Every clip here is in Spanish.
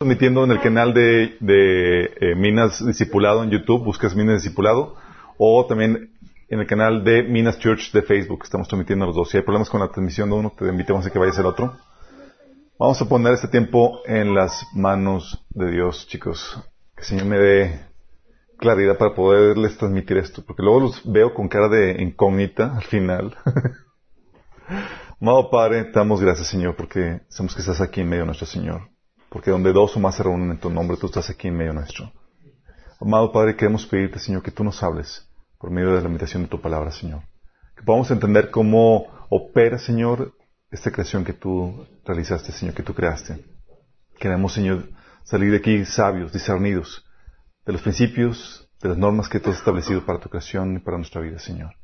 transmitiendo en el canal de, de eh, Minas Discipulado en YouTube, buscas Minas Discipulado, o también en el canal de Minas Church de Facebook, estamos transmitiendo los dos. Si hay problemas con la transmisión de uno, te invitamos a que vayas al otro. Vamos a poner este tiempo en las manos de Dios, chicos. Que el Señor me dé claridad para poderles transmitir esto, porque luego los veo con cara de incógnita al final. Amado Padre, damos gracias, Señor, porque sabemos que estás aquí en medio de nuestro Señor. Porque donde dos o más se reúnen en tu nombre, tú estás aquí en medio nuestro. Amado Padre, queremos pedirte, Señor, que tú nos hables por medio de la meditación de tu palabra, Señor. Que podamos entender cómo opera, Señor, esta creación que tú realizaste, Señor, que tú creaste. Queremos, Señor, salir de aquí sabios, discernidos, de los principios, de las normas que tú has establecido para tu creación y para nuestra vida, Señor.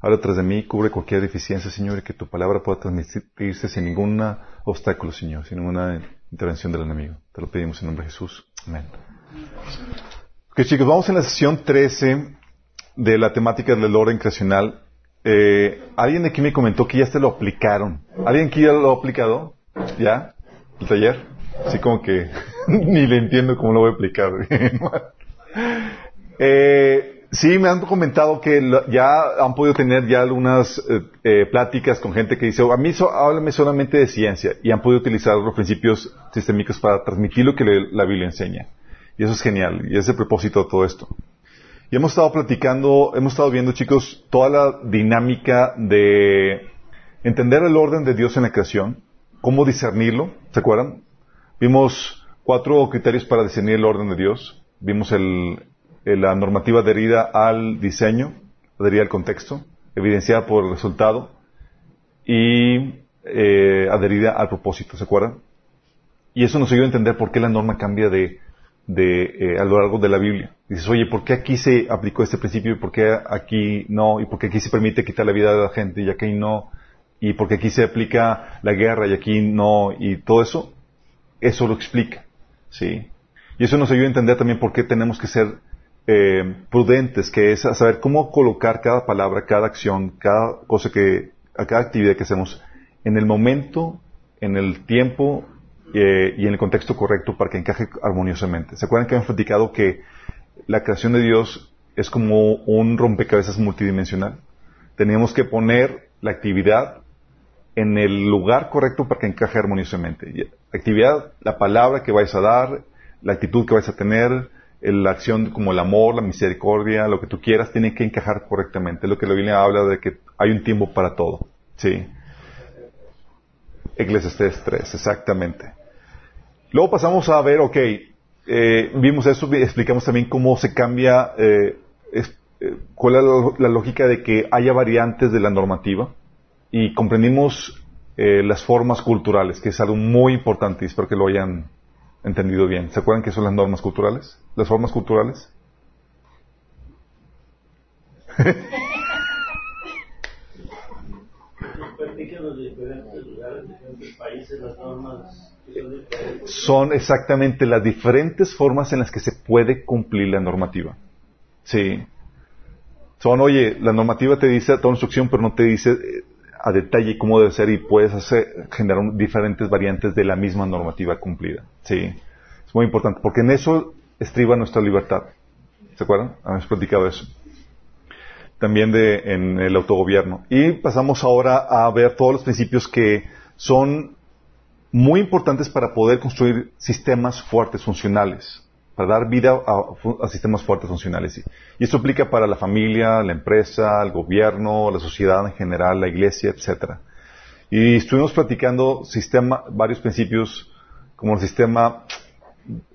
Habla tras de mí, cubre cualquier deficiencia, Señor, y que tu palabra pueda transmitirse sin ningún obstáculo, Señor, sin ninguna intervención del enemigo. Te lo pedimos en nombre de Jesús. Amén. Ok, chicos, vamos en la sesión 13 de la temática del orden creacional. Eh, alguien aquí me comentó que ya se lo aplicaron. ¿Alguien aquí ya lo ha aplicado? ¿Ya? ¿El taller? Así como que ni le entiendo cómo lo voy a aplicar. eh, sí, me han comentado que ya han podido tener ya algunas eh, eh, pláticas con gente que dice, a mí so, háblame solamente de ciencia, y han podido utilizar los principios sistémicos para transmitir lo que le, la Biblia enseña. Y eso es genial, y es el propósito de todo esto. Y hemos estado platicando, hemos estado viendo, chicos, toda la dinámica de entender el orden de Dios en la creación, cómo discernirlo, ¿se acuerdan? Vimos cuatro criterios para discernir el orden de Dios. Vimos el, la normativa adherida al diseño, adherida al contexto, evidenciada por el resultado y eh, adherida al propósito, ¿se acuerdan? Y eso nos ayuda a entender por qué la norma cambia de, de eh, a lo largo de la Biblia. Dices, oye, ¿por qué aquí se aplicó este principio y por qué aquí no? ¿Y por qué aquí se permite quitar la vida de la gente y aquí no? ¿Y por qué aquí se aplica la guerra y aquí no? Y todo eso, eso lo explica, ¿sí? Y eso nos ayuda a entender también por qué tenemos que ser eh, prudentes, que es saber cómo colocar cada palabra, cada acción, cada cosa que, cada actividad que hacemos en el momento, en el tiempo eh, y en el contexto correcto para que encaje armoniosamente. ¿Se acuerdan que hemos platicado que la creación de Dios es como un rompecabezas multidimensional? Teníamos que poner la actividad en el lugar correcto para que encaje armoniosamente. actividad, la palabra que vais a dar, la actitud que vais a tener, la acción como el amor, la misericordia, lo que tú quieras, tiene que encajar correctamente. lo que la Biblia habla de que hay un tiempo para todo. Sí. Eclesiastes 3, exactamente. Luego pasamos a ver, ok, eh, vimos eso, explicamos también cómo se cambia, eh, eh, cuál es la, lógica de que haya variantes de la normativa y comprendimos las formas culturales, que es algo muy importante y espero que lo hayan entendido bien. ¿Se acuerdan qué son las normas culturales? ¿Las formas culturales? Son exactamente las diferentes formas en las que se puede cumplir la normativa. Sí. Son, oye, la normativa te dice toda instrucción, pero no te dice eh, a detalle cómo debe ser y puedes hacer, generar diferentes variantes de la misma normativa cumplida. Sí, es muy importante, porque en eso estriba nuestra libertad. ¿Se acuerdan? Habíamos platicado eso. También de, en el autogobierno. Y pasamos ahora a ver todos los principios que son muy importantes para poder construir sistemas fuertes, funcionales para dar vida a, sistemas fuertes funcionales. Y esto aplica para la familia, la empresa, el gobierno, la sociedad en general, la iglesia, etcétera. Y estuvimos platicando sistema, varios principios, como el sistema,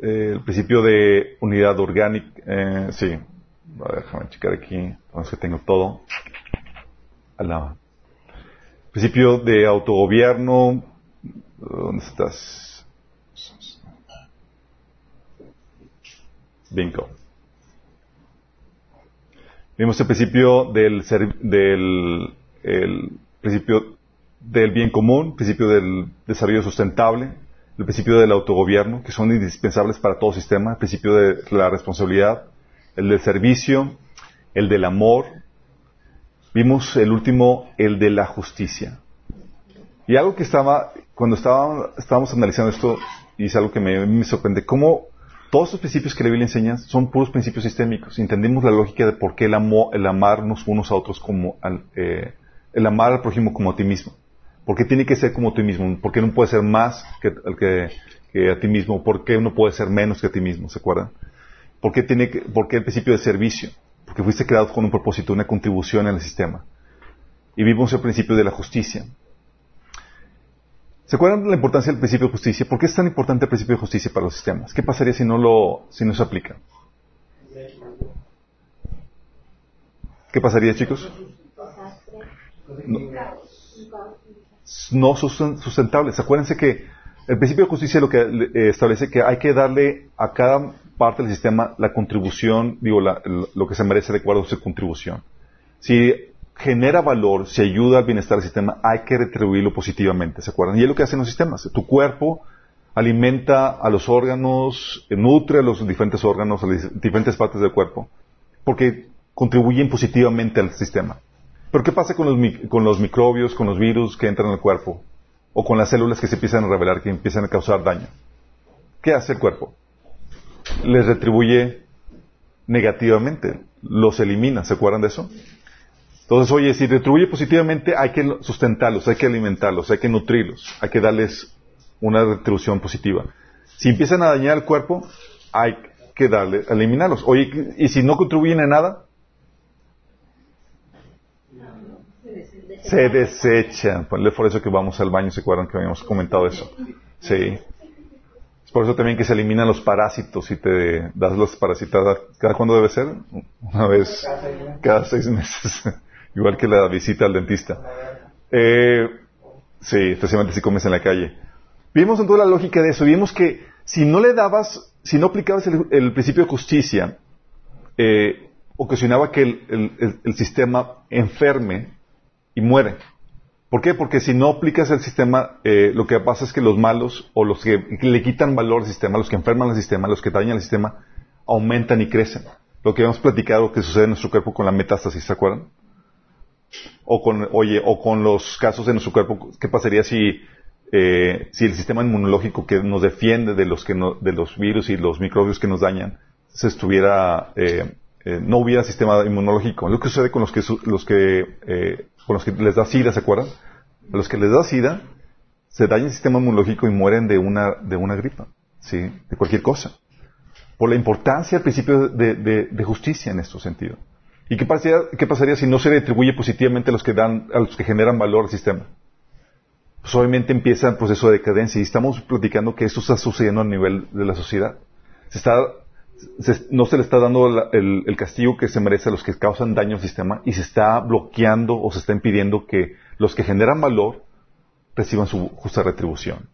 eh, el principio de unidad orgánica, eh, sí, a déjame checar aquí, vamos que tengo todo. Al Principio de autogobierno, ¿dónde estás? Bingo. Vimos el principio del, del el principio del bien común, principio del desarrollo sustentable, el principio del autogobierno, que son indispensables para todo sistema, el principio de la responsabilidad, el del servicio, el del amor. Vimos el último, el de la justicia. Y algo que estaba, cuando estábamos analizando esto, y es algo que me, me sorprende, cómo todos los principios que la Biblia enseña son puros principios sistémicos. Entendemos la lógica de por qué el, amo, el amarnos unos a otros como al, eh, el amar al prójimo como a ti mismo. ¿Por qué tiene que ser como a ti mismo? ¿Por qué no puede ser más que, que, a ti mismo? ¿Por qué no puede ser menos que a ti mismo? ¿Se acuerdan? ¿Por qué, tiene ¿Por qué el principio de servicio? Porque fuiste creado con un propósito, una contribución en el sistema. Y vivimos el principio de la justicia. ¿Se acuerdan de la importancia del principio de justicia? ¿Por qué es tan importante el principio de justicia para los sistemas? ¿Qué pasaría si no lo, si no se aplica? ¿Qué pasaría, chicos? No, son sustentables. Acuérdense que el principio de justicia lo que eh, establece que hay que darle a cada parte del sistema la contribución, digo, lo que se merece de acuerdo a su contribución. Si genera valor, si ayuda al bienestar del sistema, hay que retribuirlo positivamente, ¿se acuerdan? Y es lo que hacen los sistemas. Tu cuerpo alimenta a los órganos, nutre a los diferentes órganos, a las diferentes partes del cuerpo, porque contribuyen positivamente al sistema. Pero ¿qué pasa con los, con los microbios, con los virus que entran al cuerpo? O con las células que se empiezan a revelar, que empiezan a causar daño. ¿Qué hace el cuerpo? Les retribuye negativamente, los elimina, ¿se acuerdan de eso? Entonces, oye, si retribuye positivamente, hay que sustentarlos, hay que alimentarlos, hay que nutrirlos, hay que darles una retribución positiva. Si empiezan a dañar el cuerpo, hay que darle, eliminarlos. Oye, y si no contribuyen a nada, se desechan. Es por eso que vamos al baño, ¿se acuerdan que habíamos comentado eso? Sí. Es por eso también que se eliminan los parásitos y te das los parasitadas. ¿Cada cuándo debe ser? Una vez cada seis meses. Igual que la visita al dentista. Eh, sí, especialmente si comes en la calle. Vimos en toda la lógica de eso. Vimos que si no le dabas, si no aplicabas el, principio de justicia, eh, ocasionaba que el, sistema enferme y muere. ¿Por qué? Porque si no aplicas el sistema, eh, lo que pasa es que los malos o los que le quitan valor al sistema, los que enferman al sistema, los que dañan al sistema, aumentan y crecen. Lo que hemos platicado que sucede en nuestro cuerpo con la metástasis, ¿se acuerdan? O con, oye, o con los casos de nuestro cuerpo, ¿qué pasaría si, eh, si el sistema inmunológico que nos defiende de los, que de los virus y los microbios que nos dañan se estuviera, eh, eh, no hubiera sistema inmunológico? Lo que sucede con los que, los que, con los que les da SIDA, ¿se acuerdan? A los que les da SIDA, se daña el sistema inmunológico y mueren de una, de una gripa, ¿sí? De cualquier cosa. Por la importancia del principio de, de justicia en este sentido. ¿Y qué pasaría, si no se retribuye positivamente a los que dan, a los que generan valor al sistema? Pues obviamente empieza el proceso de decadencia y estamos platicando que esto está sucediendo a nivel de la sociedad. Se está, no se le está dando el, castigo que se merece a los que causan daño al sistema y se está bloqueando o se está impidiendo que los que generan valor reciban su justa retribución.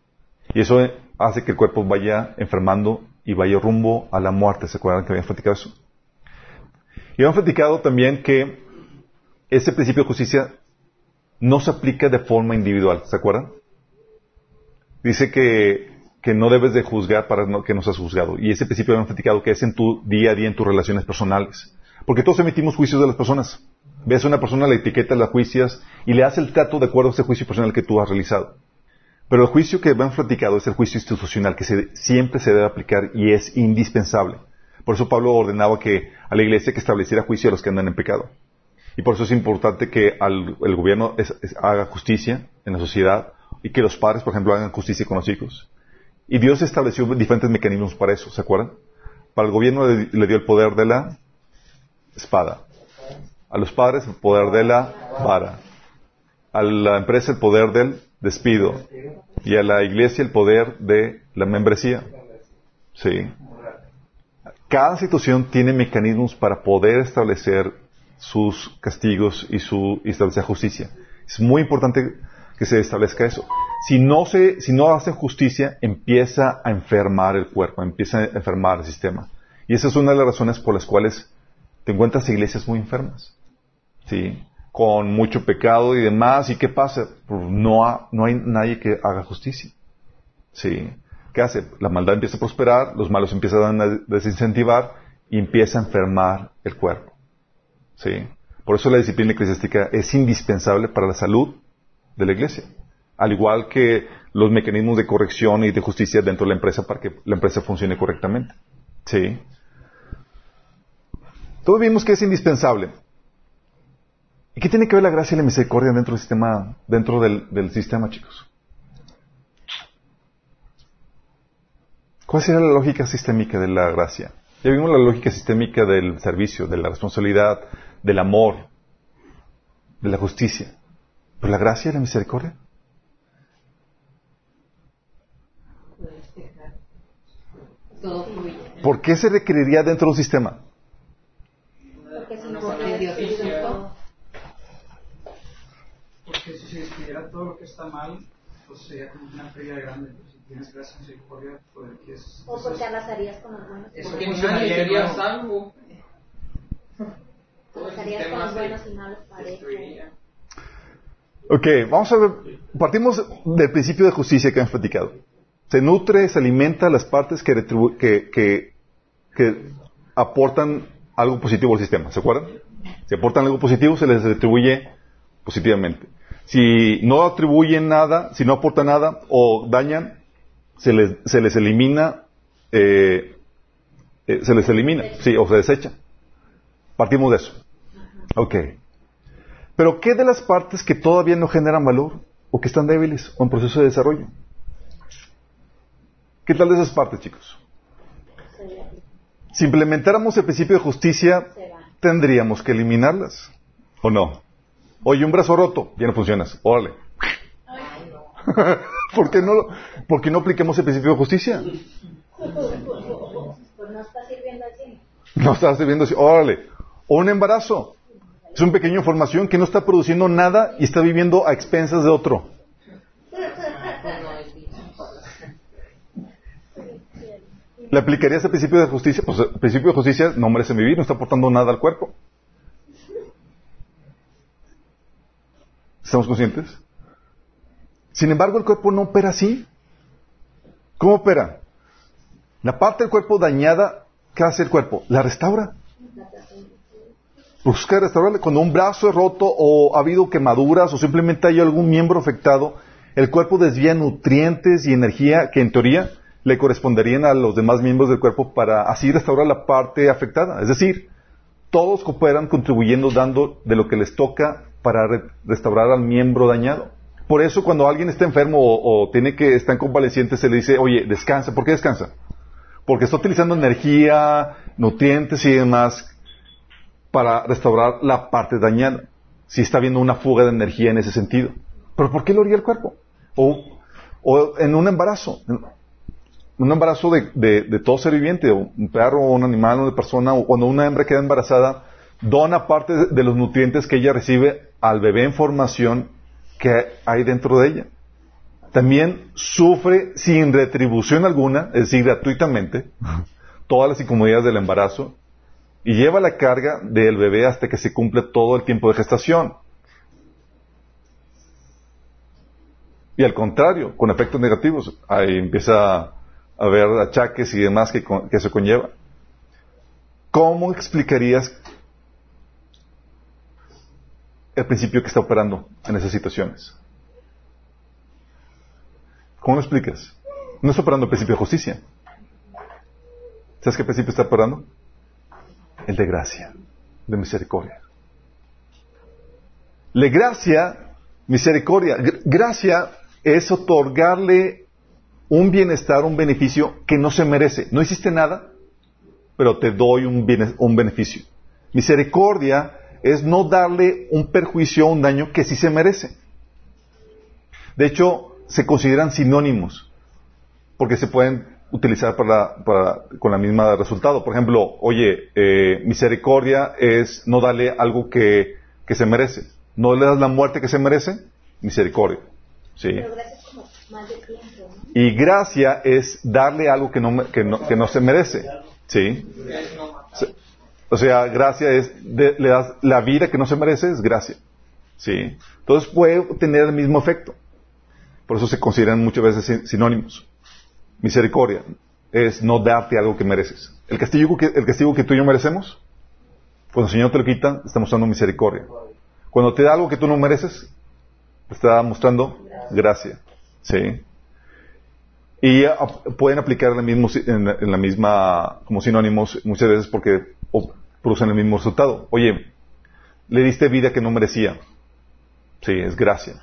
Y eso hace que el cuerpo vaya enfermando y vaya rumbo a la muerte. ¿Se acuerdan que habían platicado eso? Y hemos platicado también que ese principio de justicia no se aplica de forma individual, ¿se acuerdan? Dice que, que no debes de juzgar para que no seas juzgado. Y ese principio hemos platicado que es en tu día a día, en tus relaciones personales. Porque todos emitimos juicios de las personas. Ves a una persona, la etiqueta, la juicias y le haces el trato de acuerdo a ese juicio personal que tú has realizado. Pero el juicio que hemos platicado es el juicio institucional que siempre se debe aplicar y es indispensable. Por eso Pablo ordenaba que a la iglesia que estableciera juicio a los que andan en pecado. Y por eso es importante que el gobierno haga justicia en la sociedad y que los padres, por ejemplo, hagan justicia con los hijos. Y Dios estableció diferentes mecanismos para eso, ¿se acuerdan? Para el gobierno le, dio el poder de la espada. A los padres el poder de la vara. A la empresa el poder del despido. Y a la iglesia el poder de la membresía. Sí. Cada situación tiene mecanismos para poder establecer sus castigos y, su, establecer justicia. Es muy importante que se establezca eso. Si no se, si no hacen justicia, empieza a enfermar el cuerpo, empieza a enfermar el sistema. Y esa es una de las razones por las cuales te encuentras iglesias muy enfermas. ¿Sí? Con mucho pecado y demás. ¿Y qué pasa? Pues no, no hay nadie que haga justicia. ¿Sí? ¿Qué hace? La maldad empieza a prosperar, los malos empiezan a desincentivar y empieza a enfermar el cuerpo. ¿Sí? Por eso la disciplina eclesiástica es indispensable para la salud de la iglesia. Al igual que los mecanismos de corrección y de justicia dentro de la empresa para que la empresa funcione correctamente. Sí. Todos vimos que es indispensable. ¿Y qué tiene que ver la gracia y la misericordia dentro del sistema, dentro del, sistema, chicos? ¿Cuál sería la lógica sistémica de la gracia? Ya vimos la lógica sistémica del servicio, de la responsabilidad, del amor, de la justicia. ¿Pero la gracia y la misericordia? ¿Por qué se requeriría dentro de un sistema? Porque si no Porque si se despidiera todo lo que está mal, pues sería como una pérdida grande. Si tienes gracia misericordia, pues que es. O porque arrasarías con los buenos. Porque nadie sería salvo. Arrasarías con los buenos y malos. Ok, vamos a ver. Partimos del principio de justicia que hemos platicado. Se nutre, se alimenta las partes que, que, que, aportan algo positivo al sistema. ¿Se acuerdan? Si aportan algo positivo, se les retribuye positivamente. Si no atribuyen nada, si no aportan nada o dañan, se les, se les elimina, eh, eh, se les elimina, sí, o se desecha. Partimos de eso. Ok. Pero ¿qué de las partes que todavía no generan valor o que están débiles o en proceso de desarrollo? ¿Qué tal de esas partes, chicos? Si implementáramos el principio de justicia, tendríamos que eliminarlas. ¿O no? Oye, un brazo roto, ya no funcionas. Órale. ¿Por qué no, por qué no apliquemos el principio de justicia? Pues no está sirviendo así. No está sirviendo así. Órale. O un embarazo. Es un pequeño formación que no está produciendo nada y está viviendo a expensas de otro. ¿Le aplicarías el principio de justicia? Pues el principio de justicia no merece vivir, no está aportando nada al cuerpo. ¿Estamos conscientes? Sin embargo, el cuerpo no opera así. ¿Cómo opera? La parte del cuerpo dañada, ¿qué hace el cuerpo? La restaura. Busca restaurarle. Cuando un brazo es roto o ha habido quemaduras o simplemente hay algún miembro afectado, el cuerpo desvía nutrientes y energía que en teoría le corresponderían a los demás miembros del cuerpo para así restaurar la parte afectada. Es decir, todos cooperan contribuyendo, dando de lo que les toca para restaurar al miembro dañado. Por eso cuando alguien está enfermo o, tiene que estar en convaleciente se le dice, oye, descansa. ¿Por qué descansa? Porque está utilizando energía, nutrientes y demás para restaurar la parte dañada. Si está habiendo una fuga de energía en ese sentido. ¿Pero por qué lo haría el cuerpo? O, o en un embarazo un embarazo de, todo ser viviente, un perro, un animal, una persona, o cuando una hembra queda embarazada, dona parte de los nutrientes que ella recibe al bebé en formación que hay dentro de ella. También sufre sin retribución alguna, es decir, gratuitamente, todas las incomodidades del embarazo y lleva la carga del bebé hasta que se cumple todo el tiempo de gestación. Y al contrario, con efectos negativos, ahí empieza a ver achaques y demás que, que se conlleva. ¿Cómo explicarías el principio que está operando en esas situaciones? ¿Cómo lo explicas? No está operando el principio de justicia. ¿Sabes qué principio está operando? El de gracia, de misericordia. La gracia, misericordia. Gracia es otorgarle un bienestar, un beneficio que no se merece. No hiciste nada, pero te doy un, un beneficio. Misericordia es no darle un perjuicio o un daño que sí se merece. De hecho, se consideran sinónimos, porque se pueden utilizar para, con la misma resultado. Por ejemplo, oye, eh, misericordia es no darle algo que, que, se merece. No le das la muerte que se merece, misericordia. ¿sí? Y gracia es darle algo que no, que no, que no se merece. ¿Sí? O sea, gracia es, le das la vida que no se merece, es gracia. ¿Sí? Entonces puede tener el mismo efecto. Por eso se consideran muchas veces sinónimos. Misericordia es no darte algo que mereces. El castigo que, el castigo que tú y yo merecemos, cuando el Señor te lo quita, está mostrando misericordia. Cuando te da algo que tú no mereces, está mostrando gracia. ¿Sí? Y ap- pueden aplicar en la, la- en la misma, como sinónimos muchas veces porque o- producen el mismo resultado. Oye, le diste vida que no merecía. Sí, es gracia.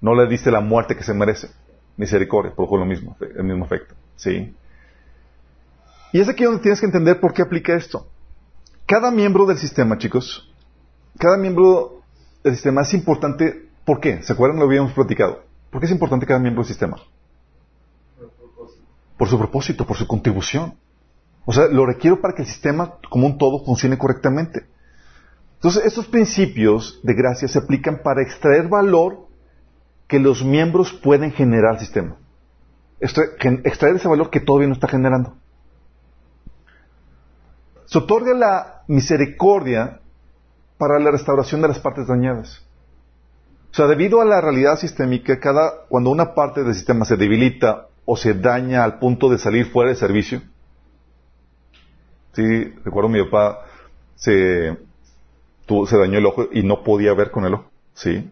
No le diste la muerte que se merece. Misericordia, produjo lo mismo, el mismo efecto. Sí. Y es aquí donde tienes que entender por qué aplica esto. Cada miembro del sistema, chicos, cada miembro del sistema es importante. ¿Por qué? ¿Se acuerdan? Lo habíamos platicado. ¿Por qué es importante cada miembro del sistema? Por su propósito, por su contribución. O sea, lo requiero para que el sistema como un todo funcione correctamente. Entonces, estos principios de gracia se aplican para extraer valor que los miembros pueden generar al sistema. Extraer ese valor que todavía no está generando. Se otorga la misericordia para la restauración de las partes dañadas. O sea, debido a la realidad sistémica, cada, cuando una parte del sistema se debilita o se daña al punto de salir fuera de servicio, sí, recuerdo mi papá se, tuvo- se dañó el ojo y no podía ver con el ojo, sí,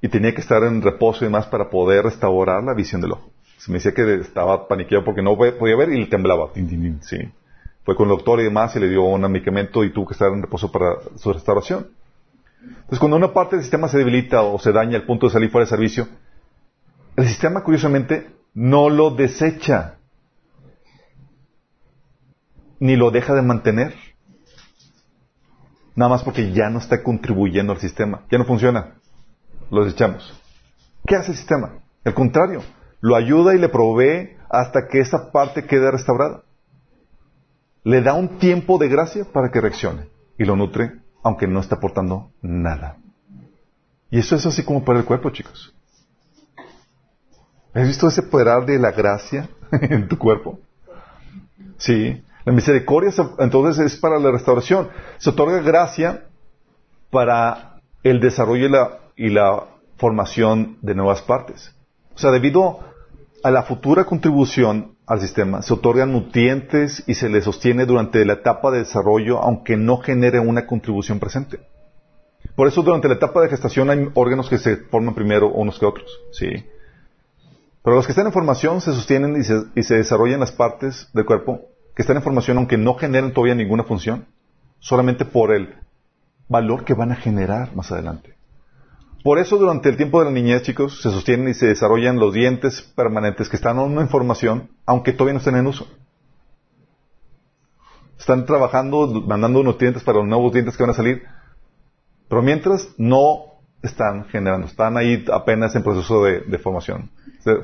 y tenía que estar en reposo y demás para poder restaurar la visión del ojo. Se me decía que estaba paniqueado porque no podía ver y le temblaba, sí. Fue con el doctor y demás y le dio un medicamento y tuvo que estar en reposo para su restauración. Entonces, cuando una parte del sistema se debilita o se daña al punto de salir fuera de servicio, el sistema, curiosamente, no lo desecha, ni lo deja de mantener. Nada más porque ya no está contribuyendo al sistema. Ya no funciona. Lo desechamos. ¿Qué hace el sistema? Al contrario, lo ayuda y le provee hasta que esa parte quede restaurada. Le da un tiempo de gracia para que reaccione y lo nutre aunque no está aportando nada. Y eso es así como para el cuerpo, chicos. ¿Has visto ese poder de la gracia en tu cuerpo? Sí. La misericordia se- entonces es para la restauración. Se otorga gracia para el desarrollo y la, y la formación de nuevas partes. O sea, debido a la futura contribución al sistema, se otorgan nutrientes y se le sostiene durante la etapa de desarrollo, aunque no genere una contribución presente. Por eso durante la etapa de gestación hay órganos que se forman primero unos que otros. Sí. Pero los que están en formación se sostienen y se, y se desarrollan las partes del cuerpo que están en formación aunque no generen todavía ninguna función, solamente por el valor que van a generar más adelante. Por eso durante el tiempo de la niñez, chicos, se sostienen y se desarrollan los dientes permanentes que están aún en formación, aunque todavía no estén en uso. Están trabajando, mandando nutrientes para los nuevos dientes que van a salir, pero mientras no están generando, están ahí apenas en proceso de, de formación.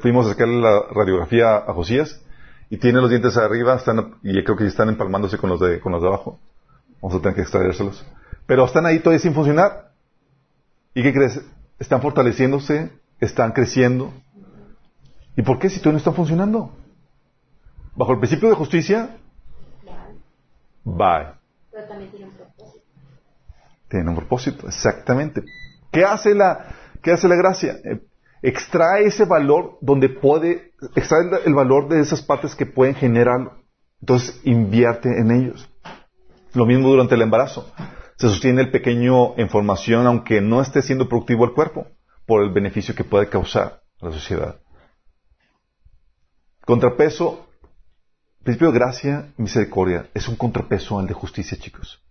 Fuimos a sacarle la radiografía a Josías y tiene los dientes arriba, están, y creo que están empalmándose con los de, con los de abajo. Vamos a tener que extraérselos. Pero están ahí todavía sin funcionar. ¿Y qué crees? Están fortaleciéndose, están creciendo. ¿Y por qué si todavía no están funcionando? Bajo el principio de justicia, bye. Pero también tiene un propósito. Tiene un propósito, exactamente. ¿Qué hace la, qué hace la gracia? Eh, extrae ese valor donde puede, extrae el, valor de esas partes que pueden generarlo. Entonces invierte en ellos. Lo mismo durante el embarazo. Se sostiene el pequeño en formación aunque no esté siendo productivo el cuerpo por el beneficio que puede causar a la sociedad. Contrapeso, principio de gracia misericordia es un contrapeso al de justicia, chicos.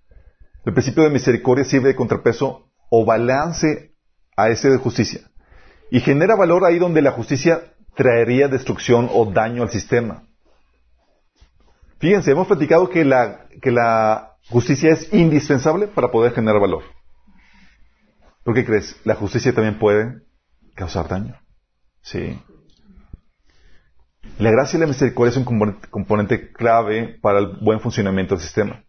El principio de misericordia sirve de contrapeso o balance a ese de justicia. Y genera valor ahí donde la justicia traería destrucción o daño al sistema. Fíjense, hemos platicado que la, que la justicia es indispensable para poder generar valor. ¿Por qué crees? La justicia también puede causar daño. Sí. La gracia y la misericordia es un componente, componente clave para el buen funcionamiento del sistema.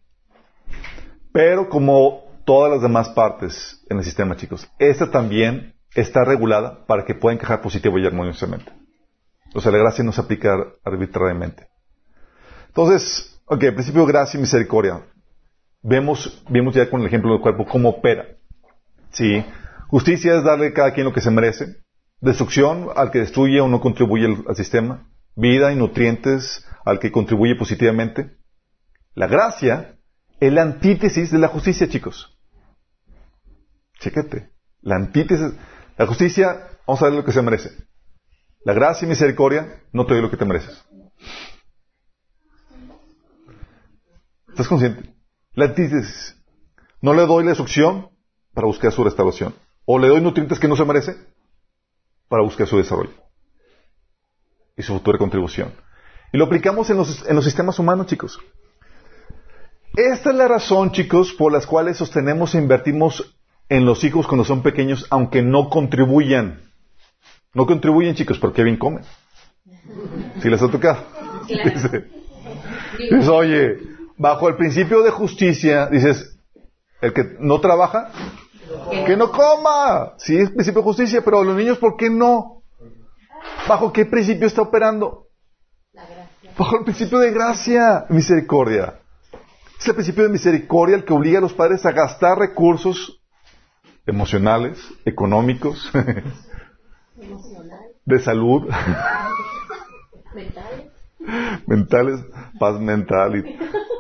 Pero como todas las demás partes en el sistema, chicos, esta también está regulada para que pueda encajar positivo y armoniosamente. O sea, la gracia no se aplica arbitrariamente. Entonces, ok, principio gracia y misericordia. Vemos, vimos ya con el ejemplo del cuerpo cómo opera. Sí. Justicia es darle a cada quien lo que se merece. Destrucción al que destruye o no contribuye al, al sistema. Vida y nutrientes al que contribuye positivamente. La gracia es la antítesis de la justicia, chicos. Chécate. La antítesis. La justicia, vamos a ver lo que se merece. la gracia y misericordia, no te doy lo que te mereces. ¿Estás consciente? La antítesis. No le doy la instrucción para buscar su restauración. O le doy nutrientes que no se merece para buscar su desarrollo y su futura contribución. Y lo aplicamos en los, en los sistemas humanos, chicos. Esta es la razón, chicos, por las cuales sostenemos e invertimos en los hijos cuando son pequeños, aunque no contribuyan. No contribuyen, chicos, porque bien comen. Si les ha tocado. Dice, oye, bajo el principio de justicia, dices, el que no trabaja, que no coma. Sí, es principio de justicia, pero los niños, ¿por qué no? ¿Bajo qué principio está operando? Bajo el principio de gracia, misericordia. Es el principio de misericordia el que obliga a los padres a gastar recursos emocionales, económicos, de salud, mentales, mentales, paz mental,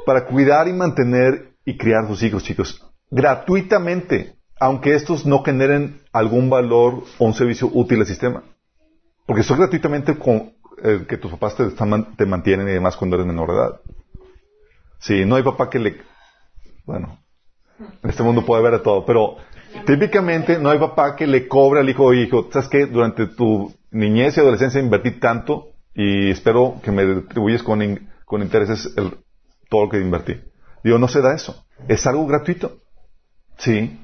para cuidar y mantener y criar a sus hijos, chicos, gratuitamente, aunque estos no generen algún valor o un servicio útil al sistema. Porque eso gratuitamente con eh, que tus papás te, te mantienen y demás cuando eres menor de edad. Sí, no hay papá que le... Bueno, en este mundo puede haber de todo, pero típicamente no hay papá que le cobre al hijo o hijo, ¿sabes qué? Durante tu niñez y adolescencia invertí tanto y espero que me retribuyes con, con intereses el, todo lo que invertí. Digo, no se da eso. Es algo gratuito. Sí.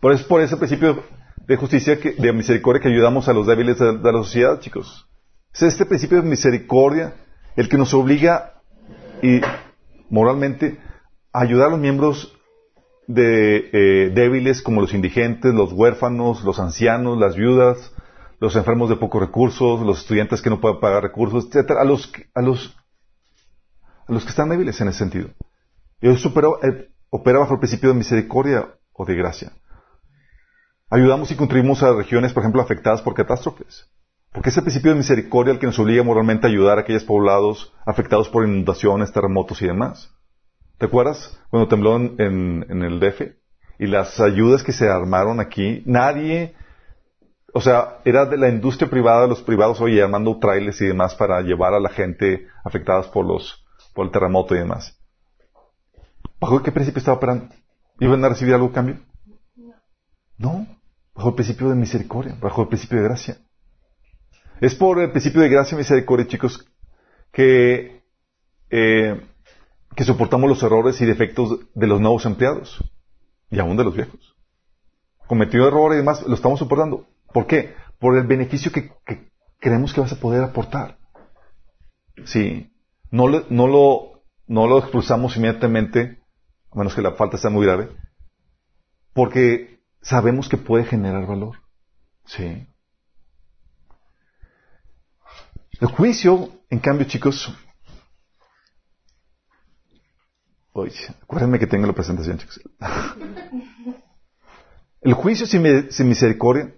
Por eso, por ese principio de justicia, que, de misericordia que ayudamos a los débiles de, de la sociedad, chicos. Es este principio de misericordia el que nos obliga y moralmente ayudar a los miembros de, eh, débiles como los indigentes, los huérfanos, los ancianos, las viudas, los enfermos de pocos recursos, los estudiantes que no pueden pagar recursos, etcétera, a los, a los, a los que están débiles en ese sentido. Y eso eh, opera bajo el principio de misericordia o de gracia. Ayudamos y contribuimos a regiones, por ejemplo, afectadas por catástrofes. Porque es el principio de misericordia el que nos obliga moralmente a ayudar a aquellos poblados afectados por inundaciones, terremotos y demás. ¿Te acuerdas cuando tembló en, el DF? Y las ayudas que se armaron aquí, nadie, o sea, era de la industria privada, los privados, oye, armando trailers y demás para llevar a la gente afectadas por los, por el terremoto y demás. ¿Bajo qué principio estaba operando? ¿Iban a recibir algo a cambio? No. Bajo el principio de misericordia, bajo el principio de gracia. Es por el principio de gracia y misericordia, chicos, que, eh, que soportamos los errores y defectos de los nuevos empleados y aún de los viejos. Cometió errores y demás, lo estamos soportando. ¿Por qué? Por el beneficio que, creemos que vas a poder aportar. Sí. No, no, lo, no lo expulsamos inmediatamente, a menos que la falta sea muy grave, porque sabemos que puede generar valor. Sí. El juicio, en cambio, chicos, Oye, acuérdenme que tengo la presentación. El juicio sin, misericordia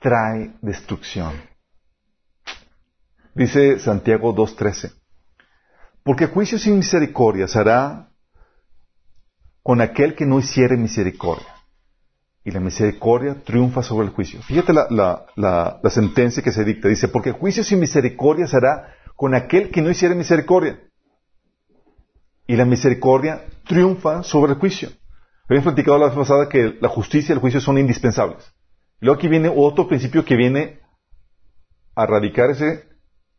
trae destrucción. Dice Santiago 2.13. Porque juicio sin misericordia se hará con aquel que no hiciere misericordia y la misericordia triunfa sobre el juicio. Fíjate la, sentencia que se dicta. Dice, porque juicio sin misericordia será con aquel que no hiciera misericordia. Y la misericordia triunfa sobre el juicio. Habíamos platicado la vez pasada que la justicia y el juicio son indispensables. Luego aquí viene otro principio que viene a radicar ese,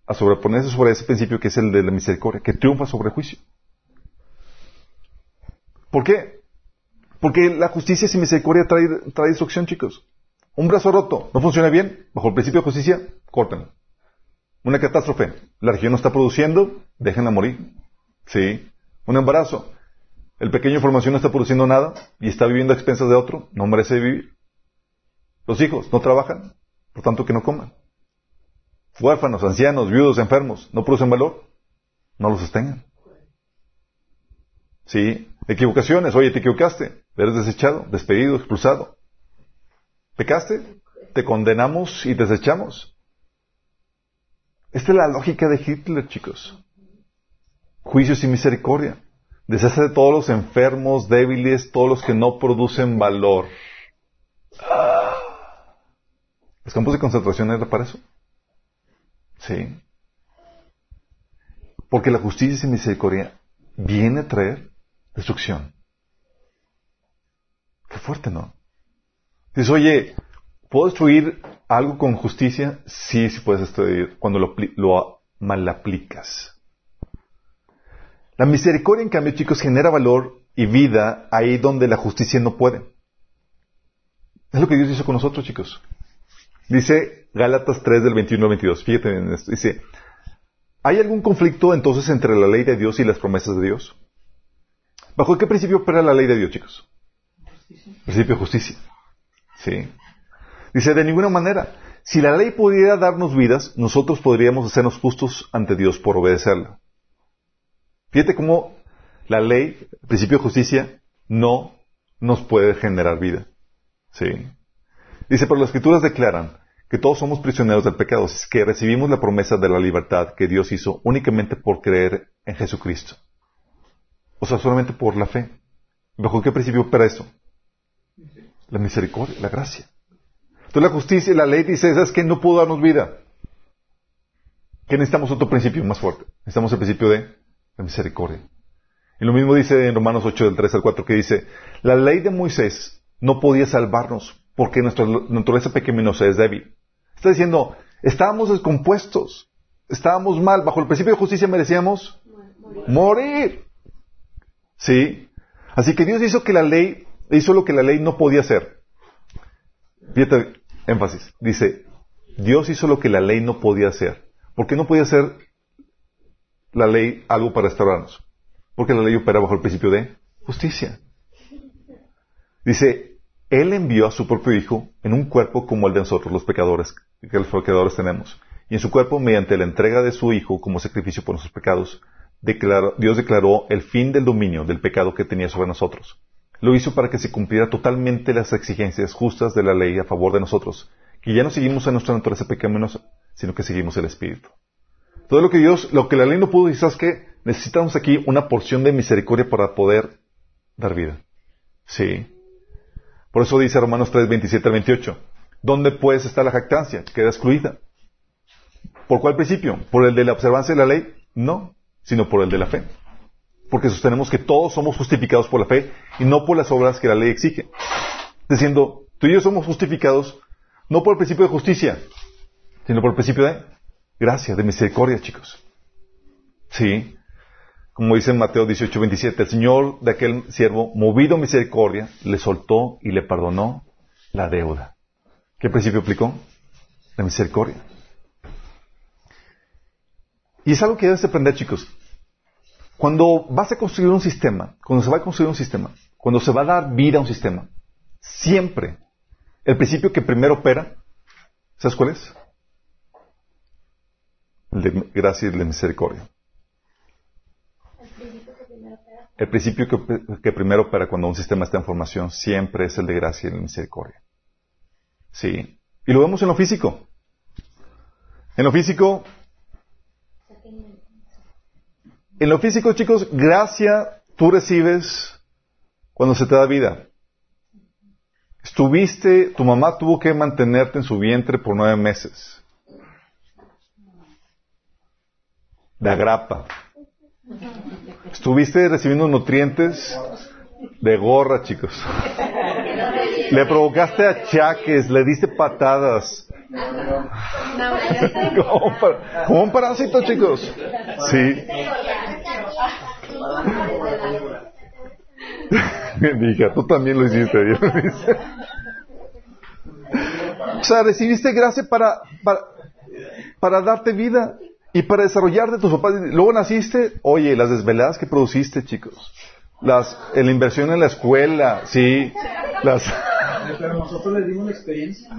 a sobreponerse sobre ese principio que es el de la misericordia, que triunfa sobre el juicio. ¿Por qué? Porque la justicia sin misericordia trae, trae destrucción, chicos. Un brazo roto, no funciona bien, bajo el principio de justicia, córtenlo. Una catástrofe, la región no está produciendo, déjenla morir. Sí. Un embarazo, el pequeño formación no está produciendo nada y está viviendo a expensas de otro, no merece vivir. Los hijos no trabajan, por tanto que no coman. Huérfanos, ancianos, viudos, enfermos, no producen valor, no los sostengan. Sí. Equivocaciones, oye, te equivocaste. Eres desechado, despedido, expulsado. ¿Pecaste? Te condenamos y desechamos. Esta es la lógica de Hitler, chicos. Juicio sin misericordia. Deshace de todos los enfermos, débiles, todos los que no producen valor. ¿Los campos de concentración era para eso? Sí. Porque la justicia y misericordia viene a traer destrucción. Qué fuerte, ¿no? Dices, oye, ¿puedo destruir algo con justicia? Sí, sí puedes destruir cuando lo, lo mal aplicas. La misericordia, en cambio, chicos, genera valor y vida ahí donde la justicia no puede. Es lo que Dios hizo con nosotros, chicos. Dice Gálatas 3 del 21 al 22. Fíjate en esto. Dice, ¿hay algún conflicto entonces entre la ley de Dios y las promesas de Dios? ¿Bajo qué principio opera la ley de Dios, chicos? Justicia. Principio de justicia. Sí. Dice, de ninguna manera. Si la ley pudiera darnos vidas, nosotros podríamos hacernos justos ante Dios por obedecerla. Fíjate cómo la ley, el principio de justicia, no nos puede generar vida. Sí. Dice, pero las escrituras declaran que todos somos prisioneros del pecado, es que recibimos la promesa de la libertad que Dios hizo únicamente por creer en Jesucristo. O sea, solamente por la fe. ¿Bajo qué principio opera eso? La misericordia, la gracia. Entonces la justicia y la ley dice, ¿sabes que No pudo darnos vida. ¿Qué necesitamos otro principio más fuerte? Necesitamos el principio de la misericordia. Y lo mismo dice en Romanos 8 del 3 al 4 que dice, la ley de Moisés no podía salvarnos porque nuestra naturaleza pecaminosa es débil. Está diciendo, estábamos descompuestos, estábamos mal, bajo el principio de justicia merecíamos morir. ¿Sí? Así que Dios hizo que la ley, hizo lo que la ley no podía hacer. Fíjate, énfasis. Dice, Dios hizo lo que la ley no podía hacer. ¿Por qué no podía hacer la ley algo para restaurarnos? Porque la ley opera bajo el principio de justicia. Dice, Él envió a su propio Hijo en un cuerpo como el de nosotros, los pecadores, que los pecadores tenemos. Y en su cuerpo, mediante la entrega de su Hijo como sacrificio por nuestros pecados, Dios declaró el fin del dominio del pecado que tenía sobre nosotros. Lo hizo para que se cumpliera totalmente las exigencias justas de la ley a favor de nosotros, que ya no seguimos a nuestra naturaleza pecaminosa, sino que seguimos el Espíritu. Todo lo que Dios, lo que la ley no pudo, sabes que necesitamos aquí una porción de misericordia para poder dar vida. Sí. Por eso dice Romanos 3, 27 al 28. ¿Dónde pues está la jactancia? Queda excluida. ¿Por cuál principio? ¿Por el de la observancia de la ley? No sino por el de la fe. Porque sostenemos que todos somos justificados por la fe y no por las obras que la ley exige. Diciendo, tú y yo somos justificados no por el principio de justicia, sino por el principio de gracia, de misericordia, chicos. Sí. Como dice en Mateo 18, 27, el Señor de aquel siervo, movido misericordia, le soltó y le perdonó la deuda. ¿Qué principio aplicó? La misericordia. Y es algo que debes aprender, chicos. Cuando vas a construir un sistema, cuando se va a construir un sistema, cuando se va a dar vida a un sistema, siempre el principio que primero opera, ¿sabes cuál es? De gracia y de misericordia. El principio que, primero opera cuando un sistema está en formación siempre es el de gracia y de misericordia. Sí. Y lo vemos en lo físico. En lo físico, en lo físico, chicos, gracia tú recibes cuando se te da vida. Estuviste, tu mamá tuvo que mantenerte en su vientre por nueve meses. De agrapa. Estuviste recibiendo nutrientes de gorra, chicos. Le provocaste achaques, le diste patadas. como, un parásito, chicos. Sí. Dije, tú también lo hiciste. o sea, recibiste gracia para, para, para darte vida y para desarrollarte tus papás. Luego naciste, oye, las desveladas que produciste, chicos. Las, la inversión en la escuela, sí. Las... Pero nosotros les dimos la experiencia.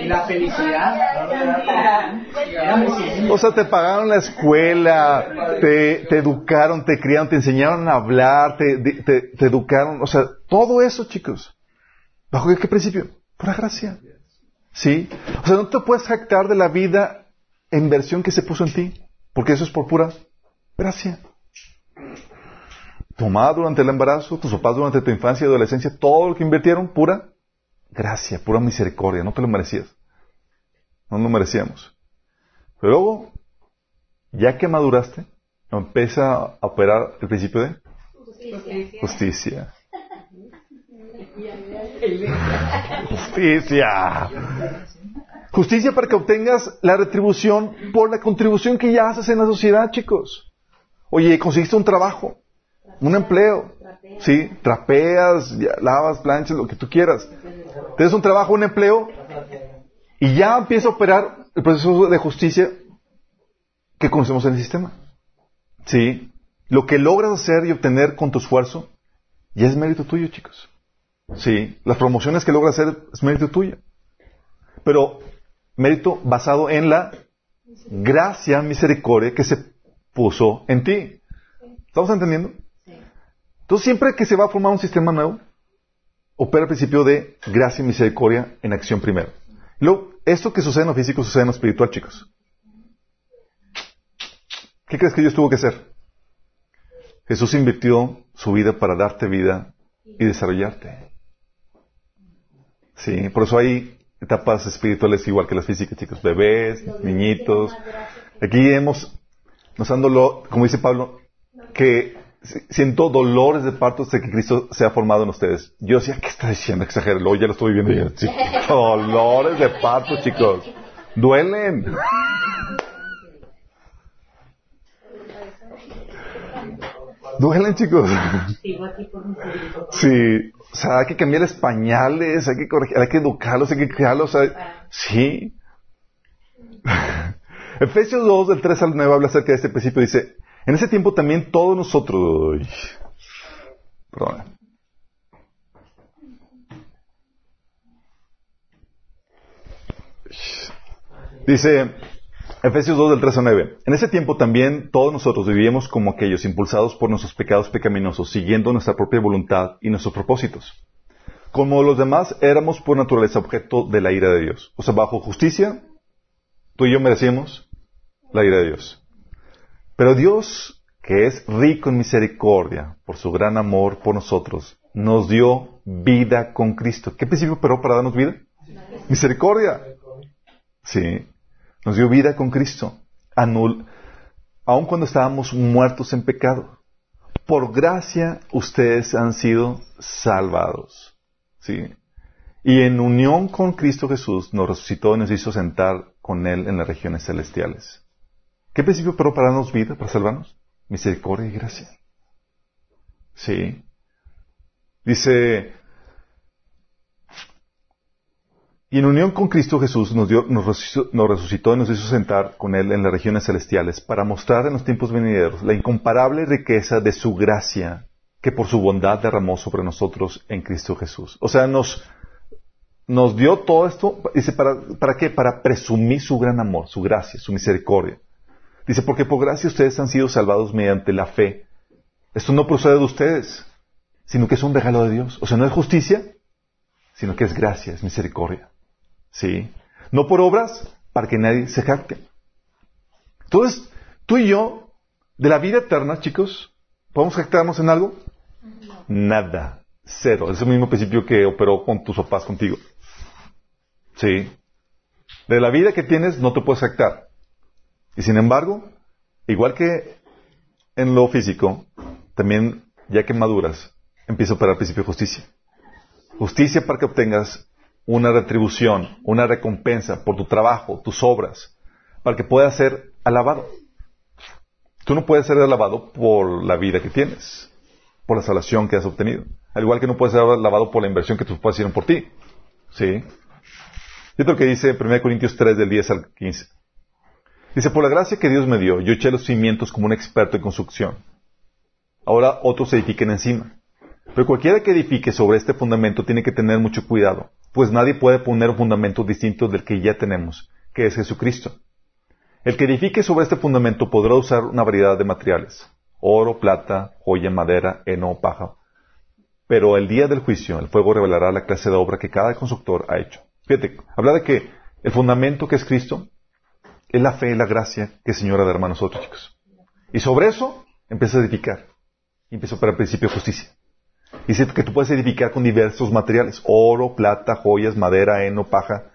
y la felicidad. O sea, te pagaron la escuela, te, te educaron, te criaron, te enseñaron a hablar, te, te, te educaron. O sea, todo eso, chicos. ¿Bajo qué, qué principio? Pura gracia. ¿Sí? O sea, no te puedes jactar de la vida en versión que se puso en ti, porque eso es por pura gracia. Tu mamá durante el embarazo, tus papás durante tu infancia y adolescencia, todo lo que invirtieron, pura gracia, pura misericordia, no te lo merecías. no lo merecíamos. Pero luego, ya que maduraste, empieza a operar el principio de Justicia. justicia. Justicia. Justicia para que obtengas la retribución por la contribución que ya haces en la sociedad, chicos. Oye, conseguiste un trabajo, un empleo, sí, trapeas, lavas, planchas, lo que tú quieras. Tienes un trabajo, un empleo, y ya empieza a operar el proceso de justicia que conocemos en el sistema. Sí, lo que logras hacer y obtener con tu esfuerzo ya es mérito tuyo, chicos. Sí, las promociones que logras hacer es mérito tuyo. Pero mérito basado en la gracia, misericordia que se puso en ti. ¿Estamos entendiendo? Entonces, siempre que se va a formar un sistema nuevo, opera el principio de gracia y misericordia en acción primero. Luego, esto que sucede en lo físico sucede en lo espiritual, chicos. ¿Qué crees que Dios tuvo que hacer? Jesús invirtió su vida para darte vida y desarrollarte. Sí, por eso hay etapas espirituales igual que las físicas, chicos. Bebés, niñitos. Aquí hemos, nos han dolor, como dice Pablo, que siento dolores de parto de que Cristo se ha formado en ustedes. Yo decía, ¿qué está diciendo? Exagero. Luego ya lo estoy viendo ya. Sí. Dolores de parto, chicos. Duelen. Duelen, chicos. Sí, o sea, hay que cambiarles pañales, hay que corregir, hay que educarlos, hay que criarlos. hay- Sí. Efesios 2, del 3 al 9, habla acerca de este principio. Dice, en ese tiempo también todos nosotros... Perdón. Dice, Efesios 2 del 3 al 9. En ese tiempo también todos nosotros vivíamos como aquellos impulsados por nuestros pecados pecaminosos, siguiendo nuestra propia voluntad y nuestros propósitos. Como los demás éramos por naturaleza objeto de la ira de Dios. O sea, bajo justicia, tú y yo merecíamos la ira de Dios. Pero Dios, que es rico en misericordia, por su gran amor por nosotros, nos dio vida con Cristo. ¿Qué principio operó para darnos vida? Misericordia. Sí. Nos dio vida con Cristo. Anul aun cuando estábamos muertos en pecado. Por gracia ustedes han sido salvados. ¿Sí? Y en unión con Cristo Jesús nos resucitó y nos hizo sentar con Él en las regiones celestiales. ¿Qué principio operó para darnos vida, para salvarnos? Misericordia y gracia. Sí. Dice, y en unión con Cristo Jesús nos, dio, nos, resucitó, nos y nos hizo sentar con Él en las regiones celestiales para mostrar en los tiempos venideros la incomparable riqueza de su gracia que por su bondad derramó sobre nosotros en Cristo Jesús. O sea, nos, nos dio todo esto, dice, ¿para, ¿para qué? Para presumir su gran amor, su gracia, su misericordia. Dice, porque por gracia ustedes han sido salvados mediante la fe. Esto no procede de ustedes, sino que es un regalo de Dios. O sea, no es justicia, sino que es gracia, es misericordia. ¿Sí? No por obras, para que nadie se jacte. Entonces, tú y yo, de la vida eterna, chicos, ¿podemos jactarnos en algo? Nada. Cero. Es el mismo principio que operó con tus papás contigo. ¿Sí? De la vida que tienes no te puedes jactar. Y sin embargo, igual que en lo físico, también, ya que maduras, empieza a operar el principio de justicia. Justicia para que obtengas una retribución, una recompensa por tu trabajo, tus obras, para que puedas ser alabado. Tú no puedes ser alabado por la vida que tienes, por la salvación que has obtenido. Al igual que no puedes ser alabado por la inversión que tus padres hicieron por ti. ¿Sí? Y otro que dice 1 Corintios 3 del 10 al 15. Dice, por la gracia que Dios me dio, yo eché los cimientos como un experto en construcción. Ahora otros edifiquen encima. Pero cualquiera que edifique sobre este fundamento tiene que tener mucho cuidado, pues nadie puede poner un fundamento distinto del que ya tenemos, que es Jesucristo. El que edifique sobre este fundamento podrá usar una variedad de materiales, oro, plata, joya, madera, heno, paja. Pero el día del juicio, el fuego revelará la clase de obra que cada constructor ha hecho. Fíjate, habla de que el fundamento que es Cristo es la fe y la gracia que el Señor ha de a chicos. Y sobre eso empieza a edificar. Empieza para el principio de justicia. Dice que tú puedes edificar con diversos materiales, oro, plata, joyas, madera, heno, paja.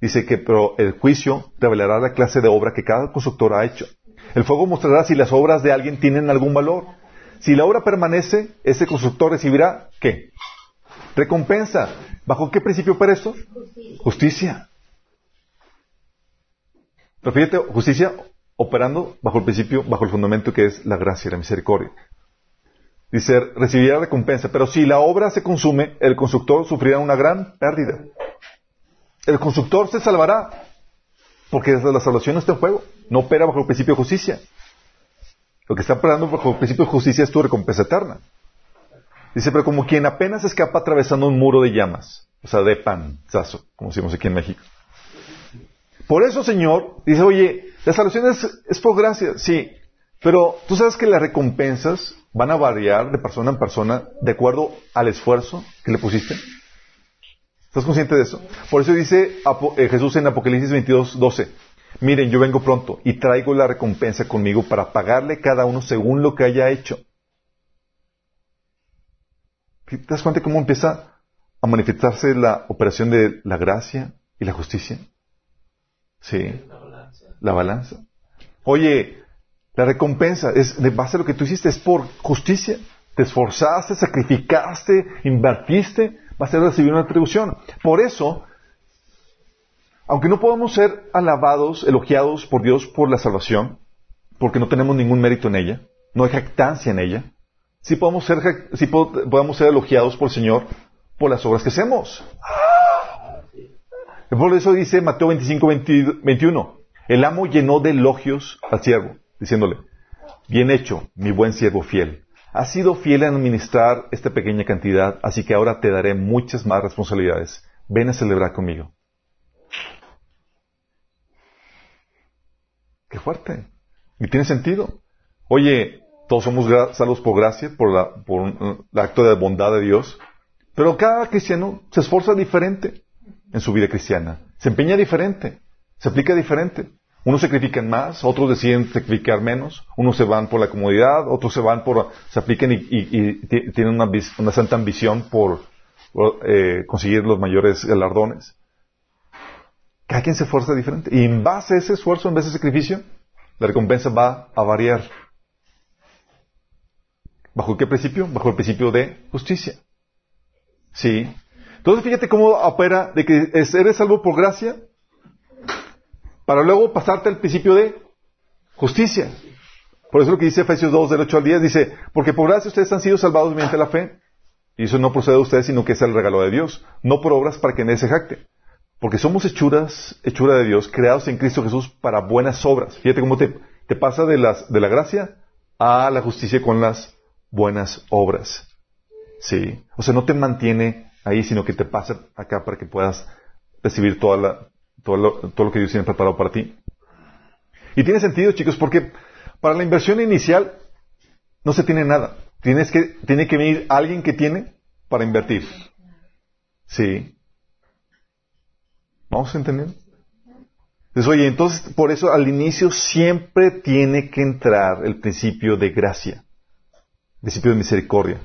dice que pero el juicio revelará la clase de obra que cada constructor ha hecho. El fuego mostrará si las obras de alguien tienen algún valor. Si la obra permanece, ese constructor recibirá ¿qué? Recompensa. ¿Bajo qué principio para esto? Justicia. Pero fíjate, justicia operando bajo el principio, bajo el fundamento que es la gracia la misericordia. Dice, recibirá recompensa. Pero si la obra se consume, el constructor sufrirá una gran pérdida. El constructor se salvará, porque la salvación no está en juego. No opera bajo el principio de justicia. Lo que está operando bajo el principio de justicia es tu recompensa eterna. Dice, pero como quien apenas escapa atravesando un muro de llamas, o sea, de panzazo, como decimos aquí en México. Por eso, Señor, dice, oye, la salvación es, por gracia, sí, pero tú sabes que las recompensas van a variar de persona en persona de acuerdo al esfuerzo que le pusiste. ¿Estás consciente de eso? Por eso dice eh, Jesús en Apocalipsis 22, 12. Miren, yo vengo pronto y traigo la recompensa conmigo para pagarle cada uno según lo que haya hecho. ¿Te das cuenta cómo empieza a manifestarse la operación de la gracia y la justicia? Sí. La balanza. Oye, la recompensa es de base a lo que tú hiciste, es por justicia. Te esforzaste, sacrificaste, invertiste, vas a recibir una atribución. Por eso, aunque no podamos ser alabados, elogiados por Dios por la salvación, porque no tenemos ningún mérito en ella, no hay jactancia en ella, sí podemos ser, sí podemos ser elogiados por el Señor por las obras que hacemos. Por eso dice Mateo 25, 21, el amo llenó de elogios al siervo, diciéndole, bien hecho, mi buen siervo fiel. Has sido fiel en administrar esta pequeña cantidad, así que ahora te daré muchas más responsabilidades. Ven a celebrar conmigo. Qué fuerte. Y tiene sentido. Oye, todos somos salvos por gracia, por, la, por el acto de bondad de Dios, pero cada cristiano se esfuerza diferente en su vida cristiana. Se empeña diferente, se aplica diferente. Unos sacrifican más, otros deciden sacrificar menos, unos se van por la comodidad, otros se van por, se aplican y, tienen una, santa ambición por, eh, conseguir los mayores galardones. Cada quien se esfuerza diferente. Y en base a ese esfuerzo, en base a ese sacrificio, la recompensa va a variar. ¿Bajo qué principio? Bajo el principio de justicia. Sí. Entonces fíjate cómo opera de que eres salvo por gracia para luego pasarte al principio de justicia. Por eso lo que dice Efesios 2 del 8 al 10 dice, porque por gracia ustedes han sido salvados mediante la fe. Y eso no procede de ustedes, sino que es el regalo de Dios, no por obras para que nadie se jacte. Porque somos hechuras, hechura de Dios, creados en Cristo Jesús para buenas obras. Fíjate cómo te, te pasa de, las, de la gracia a la justicia con las buenas obras. Sí. O sea, no te mantiene ahí, sino que te pasa acá para que puedas recibir toda la, todo, lo, que Dios tiene preparado para ti. Y tiene sentido, chicos, porque para la inversión inicial no se tiene nada. Tienes que, tiene que venir alguien que tiene para invertir. Sí. ¿Vamos a entender? Entonces, oye, entonces por eso al inicio siempre tiene que entrar el principio de gracia, el principio de misericordia,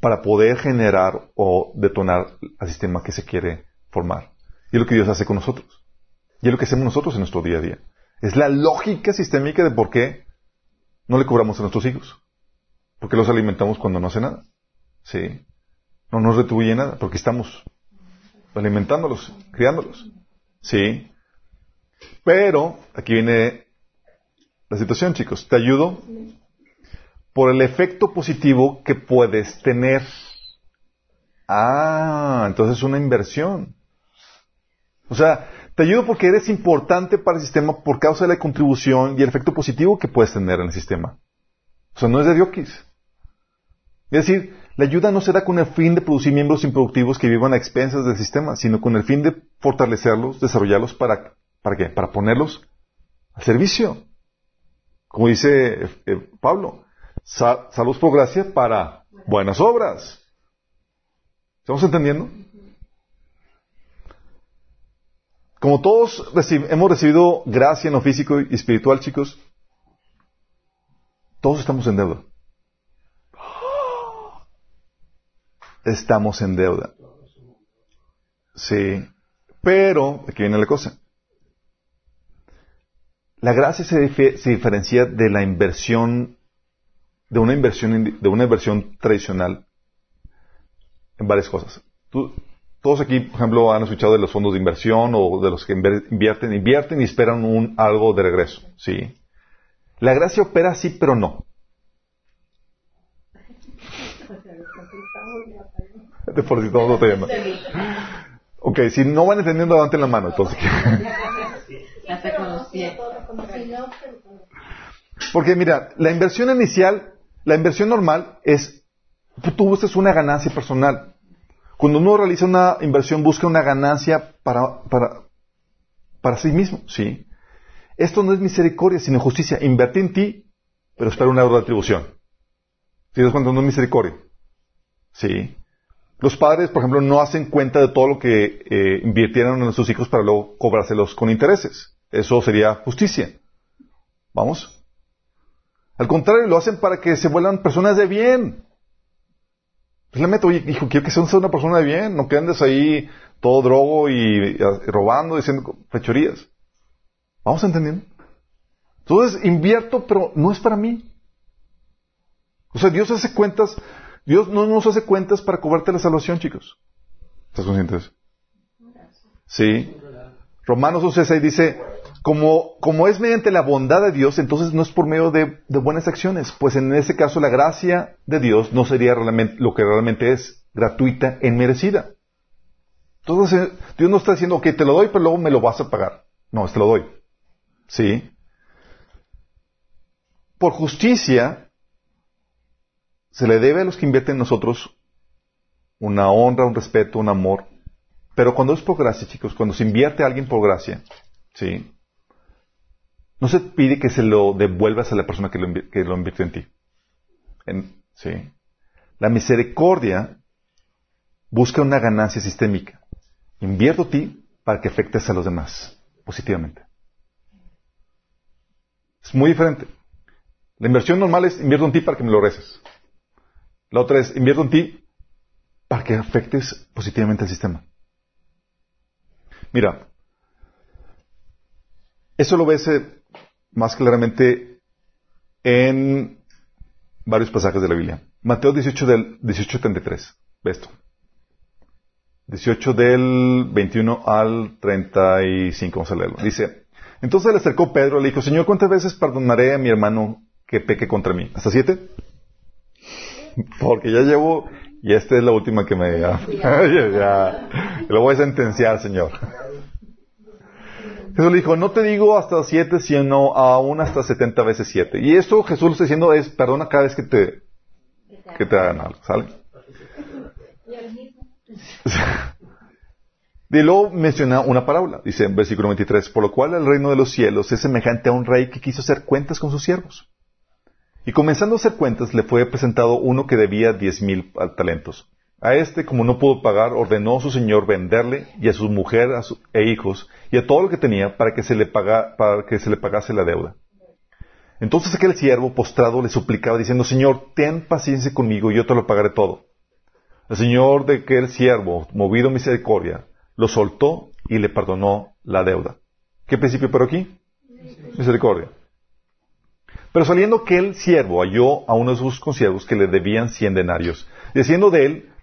para poder generar o detonar al sistema que se quiere formar. Y es lo que Dios hace con nosotros. Y es lo que hacemos nosotros en nuestro día a día. Es la lógica sistémica de por qué no le cobramos a nuestros hijos. Porque los alimentamos cuando no hace nada. Sí. No nos retribuye nada, porque estamos alimentándolos, criándolos. Sí. Pero, aquí viene la situación, chicos. Te ayudo por el efecto positivo que puedes tener. Ah, entonces es una inversión. O sea, te ayudo porque eres importante para el sistema por causa de la contribución y el efecto positivo que puedes tener en el sistema. O sea, no es de diokis. Es decir, la ayuda no será con el fin de producir miembros improductivos que vivan a expensas del sistema, sino con el fin de fortalecerlos, desarrollarlos para, ¿para qué? Para ponerlos al servicio. Como dice eh, Pablo, salud por gracia para buenas obras. ¿Estamos entendiendo? Como todos hemos recibido gracia en lo físico y espiritual, chicos, todos estamos en deuda. Estamos en deuda. Sí. Pero, aquí viene la cosa. La gracia se, dife- se diferencia de la inversión, de una inversión, de una inversión tradicional en varias cosas. Tú- todos aquí, por ejemplo, han escuchado de los fondos de inversión o de los que invierten, invierten y esperan un, algo de regreso. Sí. La gracia opera sí, pero no. Depositamos otra llamada. Ok, si no van entendiendo, levanten la mano, entonces. Porque mira, la inversión inicial, la inversión normal es, tú buscas una ganancia personal. Cuando uno realiza una inversión, busca una ganancia para, para, para sí mismo, ¿sí? Esto no es misericordia, sino justicia. Invertí en ti, pero espero una retribución. ¿Sí das cuenta? No es misericordia. ¿Sí? Los padres, por ejemplo, no hacen cuenta de todo lo que eh, invirtieron en sus hijos para luego cobrárselos con intereses. Eso sería justicia. ¿Vamos? Al contrario, lo hacen para que se vuelvan personas de bien. Pues le meto, oye, hijo, quiero que seas una persona de bien, no que andes ahí todo drogo y, y robando, diciendo fechorías. ¿Vamos entendiendo? Entonces, invierto, pero no es para mí. O sea, Dios hace cuentas, Dios no nos hace cuentas para cobrarte la salvación, chicos. ¿Estás conscientes? Sí. Romanos 11.6 dice, como, es mediante la bondad de Dios, entonces no es por medio de, buenas acciones, pues en ese caso la gracia de Dios no sería realmente lo que realmente es, gratuita e merecida. Entonces eh, Dios no está diciendo, ok, te lo doy, pero luego me lo vas a pagar. No, te lo doy. ¿Sí? Por justicia, se le debe a los que invierten en nosotros una honra, un respeto, un amor. Pero cuando es por gracia, chicos, cuando se invierte a alguien por gracia, ¿sí? No se pide que se lo devuelvas a la persona que lo, que lo invirtió en ti. ¿sí? La misericordia busca una ganancia sistémica. Invierto a ti para que afectes a los demás positivamente. Es muy diferente. La inversión normal es invierto en ti para que me lo reces. La otra es invierto en ti para que afectes positivamente al sistema. Mira, eso lo ves eh, más claramente en varios pasajes de la Biblia. Mateo 18 del 18:33. Ve esto. 18 del 21 al 35, vamos a leerlo. Dice, entonces le acercó Pedro y le dijo, Señor, ¿cuántas veces perdonaré a mi hermano que peque contra mí? ¿Hasta siete? Porque ya llevo, y esta es la última que me ya, ya, ya. lo voy a sentenciar, Señor. Jesús le dijo, no te digo hasta siete, sino aún hasta setenta veces siete. Y esto Jesús lo está diciendo es, perdona cada vez que te, que te hagan algo, ¿sale? Y luego menciona una parábola, dice en versículo 23, por lo cual el reino de los cielos es semejante a un rey que quiso hacer cuentas con sus siervos. Y comenzando a hacer cuentas, le fue presentado uno que debía diez mil talentos. A este, como no pudo pagar, ordenó a su señor venderle y a su mujer e hijos y a todo lo que tenía para que se le para que se le pagase la deuda. Entonces aquel siervo postrado le suplicaba diciendo, Señor, ten paciencia conmigo y yo te lo pagaré todo. El señor de aquel siervo, movido misericordia, lo soltó y le perdonó la deuda. ¿Qué principio pero aquí? Misericordia. Pero saliendo aquel siervo halló a uno de sus consiervos que le debían cien denarios. Y haciendo de él,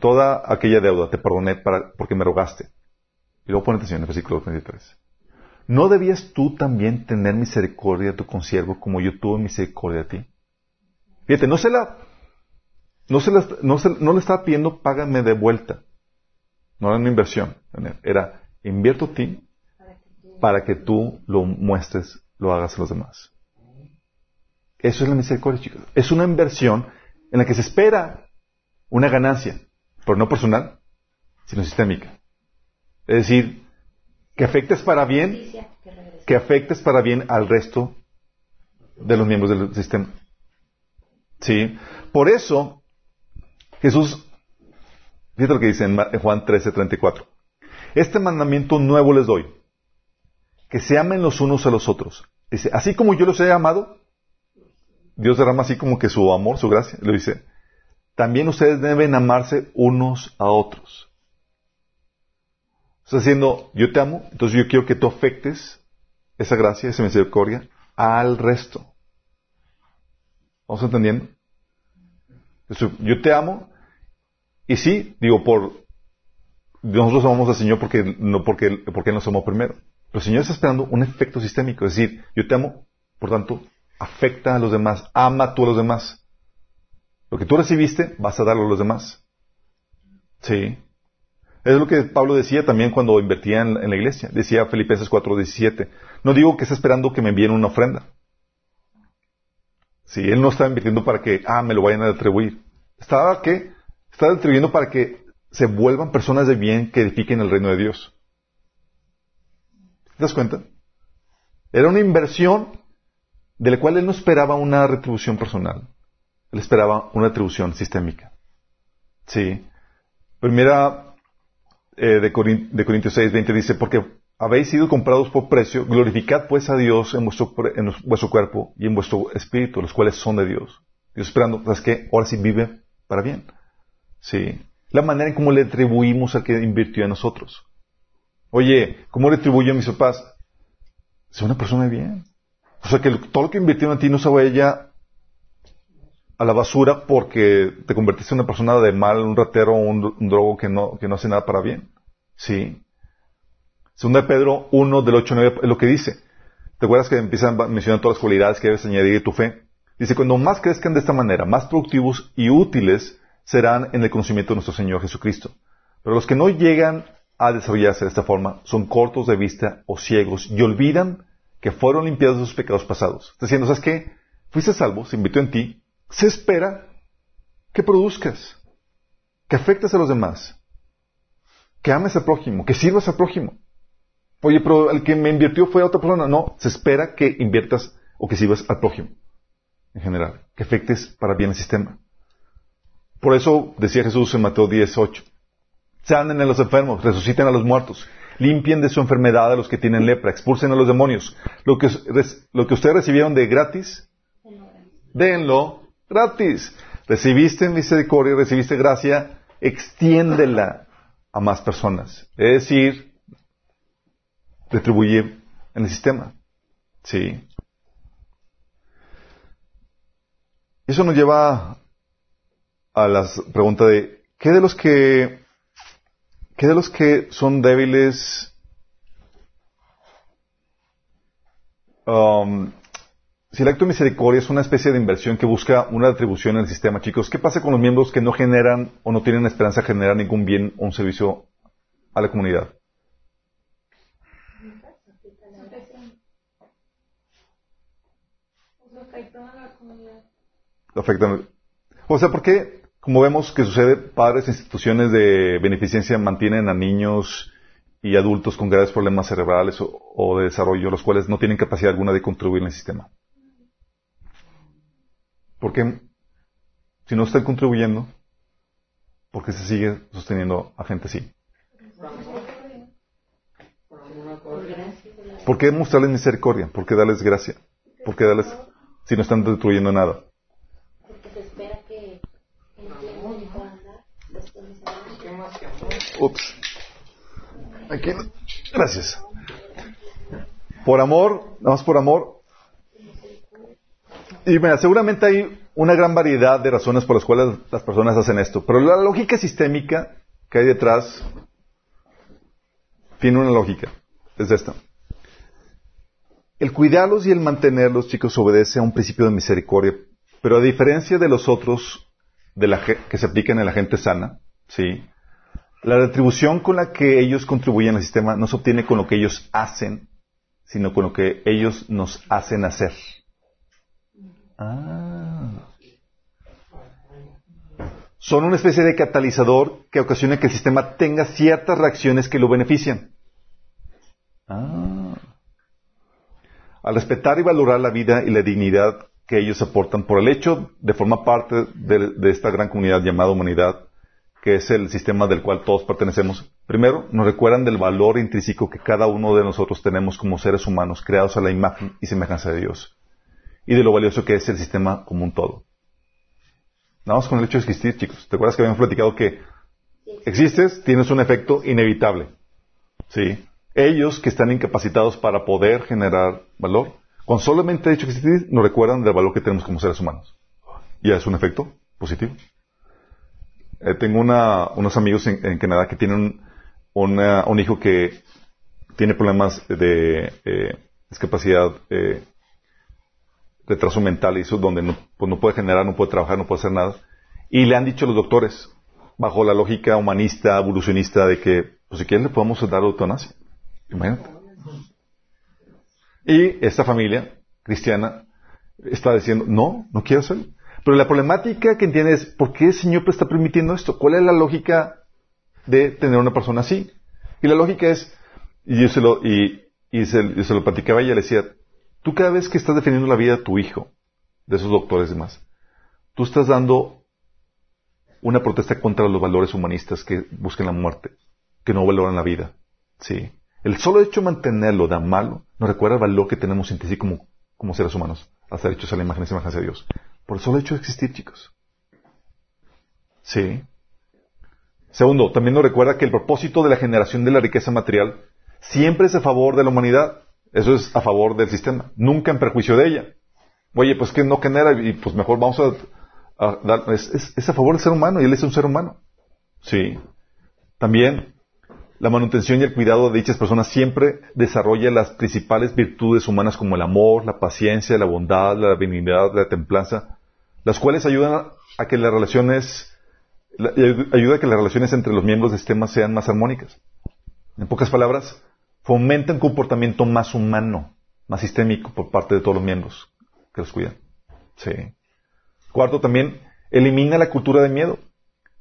toda aquella deuda te perdoné para, porque me rogaste. Y luego pone atención en el versículo 33. ¿No debías tú también tener misericordia de tu consiervo como yo tuve misericordia de ti? Fíjate, no se la, no se la, no se- no le estaba pidiendo págame de vuelta. No era una inversión. Era invierto a ti para que tú lo muestres, lo hagas a los demás. Eso es la misericordia, chicos. Es una inversión en la que se espera una ganancia, pero no personal, sino sistémica. Es decir, que afectes para bien que afectes para bien al resto de los miembros del sistema. ¿Sí? Por eso, Jesús, fíjate lo que dice en Juan 13, 34. Este mandamiento nuevo les doy, que se amen los unos a los otros. Dice, así como yo los he amado, Dios derrama así como que su amor, su gracia, lo dice, también ustedes deben amarse unos a otros. Está diciendo, yo te amo, entonces yo quiero que tú afectes esa gracia, esa misericordia al resto. ¿Vamos entendiendo? Yo te amo, y sí, digo, por nosotros amamos al Señor porque no porque, porque nos amó primero. Pero el Señor está esperando un efecto sistémico, es decir, yo te amo, por tanto, afecta a los demás, ama tú a los demás. Lo que tú recibiste, vas a darlo a los demás. Sí. Es lo que Pablo decía también cuando invertía en, la iglesia. Decía Filipenses 4:17, no digo que esté esperando que me envíen una ofrenda. Sí, él no está invirtiendo para que, ah, me lo vayan a atribuir. Estaba, ¿qué? Estaba atribuyendo para que se vuelvan personas de bien que edifiquen el reino de Dios. ¿Te das cuenta? Era una inversión de la cual él no esperaba una retribución personal. Él esperaba una retribución sistémica. Sí. Primera eh, de, Corintios 6, 20 dice, porque habéis sido comprados por precio, glorificad pues a Dios en vuestro, en vuestro cuerpo y en vuestro espíritu, los cuales son de Dios. Dios esperando, ¿sabes qué? Ahora sí vive para bien. Sí. La manera en cómo le atribuimos al que invirtió en nosotros. Oye, ¿cómo le atribuyo a mis papás? Es una persona de bien. O sea, que todo lo que invirtió en ti no se vaya a la basura porque te convertiste en una persona de mal, un ratero un, drogo que no, que no hace nada para bien. Sí. Segunda Pedro 1 del 8 9 es lo que dice. ¿Te acuerdas que empiezan a mencionar todas las cualidades que debes añadir a tu fe? Dice, cuando más crezcan de esta manera, más productivos y útiles serán en el conocimiento de nuestro Señor Jesucristo. Pero los que no llegan a desarrollarse de esta forma son cortos de vista o ciegos y olvidan que fueron limpiados de sus pecados pasados. Está diciendo, ¿sabes qué? Fuiste salvo, se invitó en ti, se espera que produzcas, que afectes a los demás, que ames al prójimo, que sirvas al prójimo. Oye, pero el que me invirtió fue otra persona. No, se espera que inviertas o que sirvas al prójimo, en general, que afectes para bien el sistema. Por eso decía Jesús en Mateo 18, sanen a los enfermos, resuciten a los muertos, limpien de su enfermedad a los que tienen lepra, expulsen a los demonios. Lo que, lo que ustedes recibieron de gratis, denlo gratis. Recibiste misericordia, recibiste gracia, extiéndela a más personas. Es decir, retribuir en el sistema. Sí. Eso nos lleva a la pregunta de, ¿qué de los que, qué de los que son débiles um, si el acto de misericordia es una especie de inversión que busca una atribución en el sistema, chicos, ¿qué pasa con los miembros que no generan o no tienen esperanza de generar ningún bien o un servicio a la comunidad? Afectan. O sea, ¿por qué, como vemos que sucede, padres e instituciones de beneficencia mantienen a niños y adultos con graves problemas cerebrales o de desarrollo, los cuales no tienen capacidad alguna de contribuir en el sistema? Porque si no está contribuyendo, ¿por qué se sigue sosteniendo a gente así? ¿Por qué mostrarles misericordia? ¿Por qué darles gracia? ¿Por qué darles si no están destruyendo nada? Porque Ups. Aquí. Gracias. Por amor, nada más por amor, y mira, seguramente hay una gran variedad de razones por las cuales las personas hacen esto, pero la lógica sistémica que hay detrás tiene una lógica. Es esta. El cuidarlos y el mantenerlos, chicos, obedece a un principio de misericordia, pero a diferencia de los otros de la, que se aplican en la gente sana, ¿sí? la retribución con la que ellos contribuyen al sistema no se obtiene con lo que ellos hacen, sino con lo que ellos nos hacen hacer. Ah. Son una especie de catalizador que ocasiona que el sistema tenga ciertas reacciones que lo benefician. Ah. al respetar y valorar la vida y la dignidad que ellos aportan por el hecho de formar parte de, de esta gran comunidad llamada humanidad, que es el sistema del cual todos pertenecemos, primero nos recuerdan del valor intrínseco que cada uno de nosotros tenemos como seres humanos creados a la imagen y semejanza de Dios, y de lo valioso que es el sistema como un todo. Nada más con el hecho de existir, chicos. ¿Te acuerdas que habíamos platicado que existes, tienes un efecto inevitable? Sí. Ellos que están incapacitados para poder generar valor, con solamente el hecho de existir, nos recuerdan del valor que tenemos como seres humanos. Y es un efecto positivo. Eh, tengo una, unos amigos en, Canadá que tienen un hijo que tiene problemas de eh, discapacidad, eh, retraso mental y eso, donde no, pues no puede generar, no puede trabajar, no puede hacer nada. Y le han dicho los doctores, bajo la lógica humanista, evolucionista, de que, pues si quieren le podemos dar eutanasia. Imagínate. Y esta familia cristiana está diciendo, no, no quiero hacerlo. Pero la problemática que entiende es, ¿por qué el Señor está permitiendo esto? ¿Cuál es la lógica de tener una persona así? Y la lógica es, y yo se lo, y, y se, se lo platicaba y ella le decía, tú cada vez que estás defendiendo la vida de tu hijo, de esos doctores y demás, tú estás dando una protesta contra los valores humanistas que buscan la muerte, que no valoran la vida. Sí. El solo hecho de mantenerlo da malo nos recuerda el valor que tenemos en sí como, seres humanos, hacer hechos a la imagen y semejanza de Dios. Por el solo hecho de existir, chicos. Sí. Segundo, también nos recuerda que el propósito de la generación de la riqueza material siempre es a favor de la humanidad. Eso es a favor del sistema, nunca en perjuicio de ella. Oye, pues que no genera y pues mejor vamos a, dar, es, a favor del ser humano y él es un ser humano. Sí. También la manutención y el cuidado de dichas personas siempre desarrolla las principales virtudes humanas como el amor, la paciencia, la bondad, la benignidad, la templanza, las cuales ayudan a que las relaciones, ayuda a que las relaciones entre los miembros del sistema sean más armónicas. En pocas palabras, fomenta un comportamiento más humano, más sistémico por parte de todos los miembros que los cuidan. Sí. Cuarto, también elimina la cultura de miedo.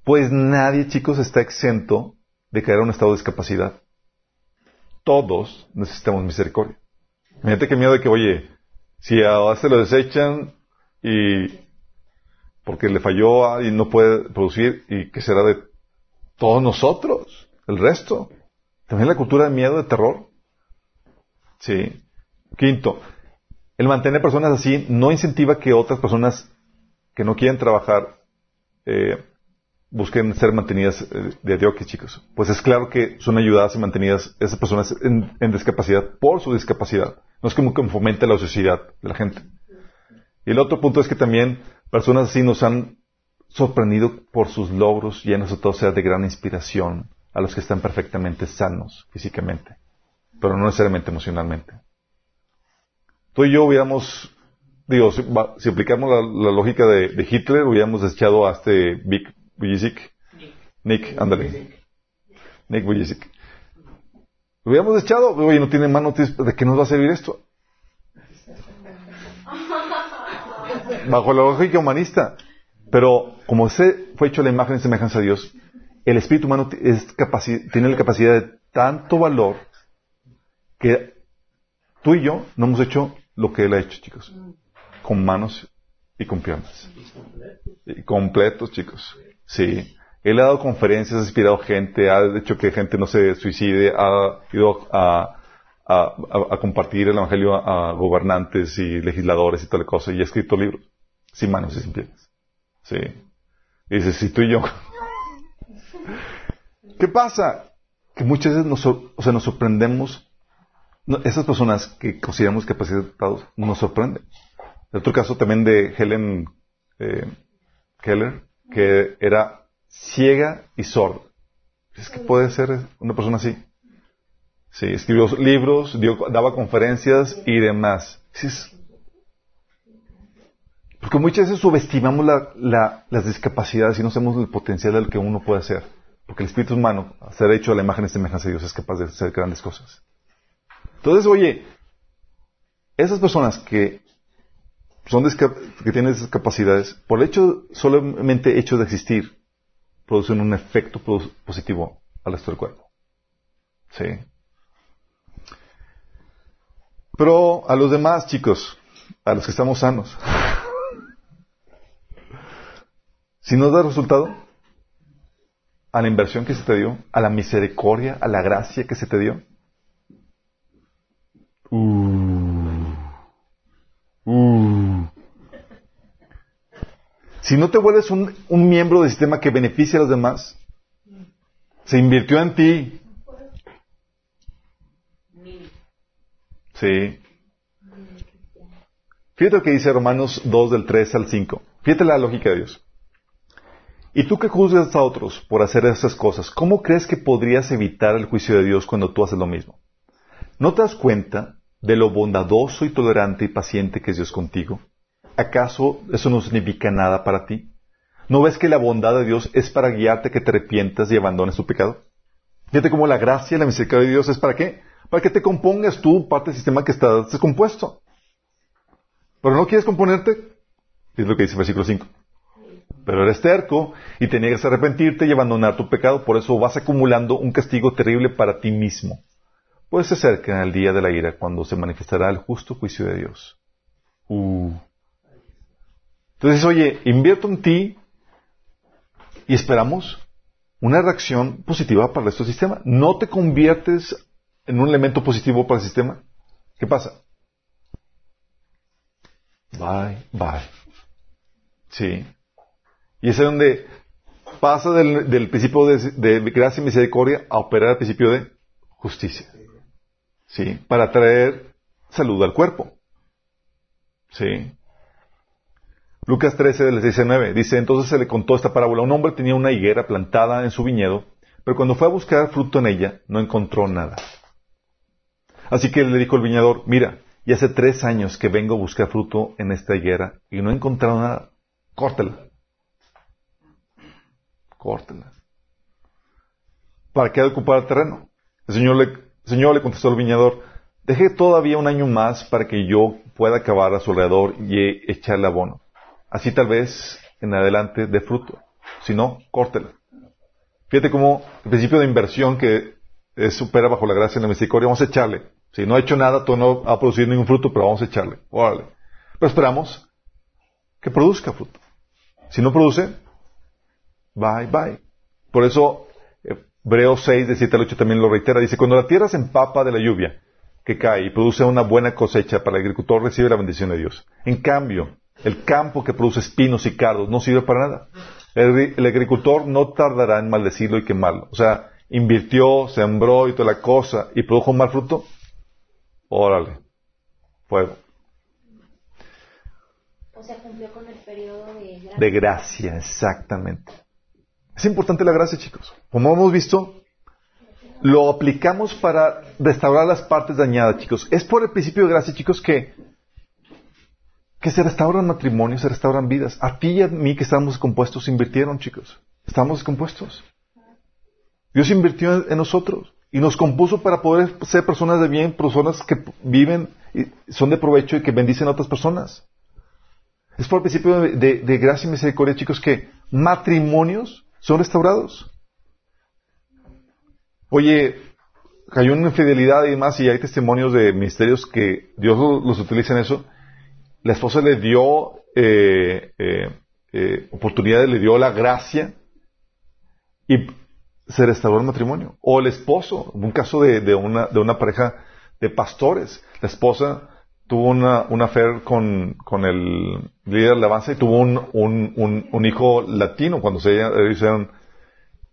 Pues nadie, chicos, está exento de caer a un estado de discapacidad. Todos necesitamos misericordia. Imagínate qué miedo de que, oye, si a este lo desechan y porque le falló y no puede producir, ¿y qué será de todos nosotros? El resto. También la cultura de miedo, de terror. Sí. Quinto, el mantener personas así no incentiva que otras personas que no quieren trabajar eh, busquen ser mantenidas eh, de adioque, chicos. Pues es claro que son ayudadas y mantenidas esas personas en, discapacidad por su discapacidad. No es como que fomente la sociedad de la gente. Y el otro punto es que también personas así nos han sorprendido por sus logros y a nosotros sea de gran inspiración a los que están perfectamente sanos físicamente, pero no necesariamente emocionalmente. Tú y yo hubiéramos, digo, si, si aplicamos la, la lógica de, de, Hitler, hubiéramos desechado a este Vic Bujicic. Nick, ándale. Nick Bujicic. Lo hubiéramos echado, oye, no tiene mano, ¿de qué nos va a servir esto? Bajo la lógica humanista. Pero como se fue hecho la imagen y semejanza de Dios, el espíritu humano tiene la capacidad de tanto valor que tú y yo no hemos hecho lo que él ha hecho, chicos. Con manos y con piernas. Y completos, chicos. Sí. Él ha dado conferencias, ha inspirado gente, ha hecho que gente no se suicide, ha ido a, compartir el Evangelio a, gobernantes y legisladores y tal cosa, y ha escrito libros, sin manos y sin piernas. Sí. Y dice, si tú y yo. ¿Qué pasa? Que muchas veces nos, o sea, nos sorprendemos, esas personas que consideramos capacitados nos sorprenden. El otro caso también de Helen eh, Keller, que era ciega y sorda. ¿Es que puede ser una persona así? Sí, escribió libros, dio, daba conferencias y demás. Porque muchas veces subestimamos la, la, las discapacidades y no sabemos el potencial del que uno puede hacer. Porque el espíritu humano, a ser hecho a la imagen y semejanza de Dios, es capaz de hacer grandes cosas. Entonces, oye, esas personas que son que tienen esas capacidades, por el hecho, solamente hecho de existir, producen un efecto positivo al resto del cuerpo. ¿Sí? Pero a los demás, chicos, a los que estamos sanos, si no da resultado, a la inversión que se te dio, a la misericordia, a la gracia que se te dio. Uh, uh. Si no te vuelves un, un miembro del sistema que beneficia a los demás, se invirtió en ti. Sí. Fíjate lo que dice Romanos 2 del 3 al 5. Fíjate la lógica de Dios. Y tú que juzgas a otros por hacer esas cosas, ¿cómo crees que podrías evitar el juicio de Dios cuando tú haces lo mismo? ¿No te das cuenta de lo bondadoso y tolerante y paciente que es Dios contigo? ¿Acaso eso no significa nada para ti? ¿No ves que la bondad de Dios es para guiarte que te arrepientas y abandones tu pecado? Fíjate cómo la gracia y la misericordia de Dios es para qué? Para que te compongas tú parte del sistema que está descompuesto. Pero no quieres componerte, es lo que dice el versículo 5. Pero eres terco y te niegas a arrepentirte y abandonar tu pecado, por eso vas acumulando un castigo terrible para ti mismo. Pues se acerca el día de la ira cuando se manifestará el justo juicio de Dios. Uh. Entonces, oye, invierto en ti y esperamos una reacción positiva para este sistema. No te conviertes en un elemento positivo para el sistema. ¿Qué pasa? Bye, bye. Sí. Y es donde pasa del, principio de, gracia y misericordia a operar el principio de justicia. ¿Sí? Para traer salud al cuerpo. ¿Sí? Lucas 13, del 19, dice, entonces se le contó esta parábola. Un hombre tenía una higuera plantada en su viñedo, pero cuando fue a buscar fruto en ella, no encontró nada. Así que le dijo el viñador, mira, y hace tres años que vengo a buscar fruto en esta higuera y no he encontrado nada. Córtela córtela. ¿Para qué ocupar el terreno? El Señor le, Señor le contestó al viñador, deje todavía un año más para que yo pueda acabar a su alrededor y echarle abono. Así tal vez en adelante de fruto. Si no, córtela. Fíjate cómo el principio de inversión que supera bajo la gracia y la misericordia, vamos a echarle. Si no ha hecho nada, tú no ha producido ningún fruto, pero vamos a echarle. Órale. Pero esperamos que produzca fruto. Si no produce, Bye, bye. Por eso, Hebreos 6, de 7 al 8 también lo reitera. Dice, cuando la tierra se empapa de la lluvia que cae y produce una buena cosecha para el agricultor, recibe la bendición de Dios. En cambio, el campo que produce espinos y cardos no sirve para nada. El, agricultor no tardará en maldecirlo y quemarlo. O sea, invirtió, sembró y toda la cosa y produjo un mal fruto. Órale. Fuego. O sea, cumplió con el periodo de gracia. De gracia, exactamente. Es importante la gracia, chicos. Como hemos visto, lo aplicamos para restaurar las partes dañadas, chicos. Es por el principio de gracia, chicos, que, que se restauran matrimonios, se restauran vidas. A ti y a mí que estamos descompuestos, invirtieron, chicos. Estamos descompuestos. Dios invirtió en nosotros y nos compuso para poder ser personas de bien, personas que viven y son de provecho y que bendicen a otras personas. Es por el principio de gracia y misericordia, chicos, que matrimonios son restaurados. Oye, cayó una infidelidad y demás, y hay testimonios de ministerios que Dios los utiliza en eso. La esposa le dio eh, eh, eh, oportunidad, le dio la gracia y se restauró el matrimonio. O el esposo, un caso de, una, de una pareja de pastores. La esposa tuvo una, una con, con el líder de alabanza y tuvo un, un, un, hijo latino cuando se hicieron.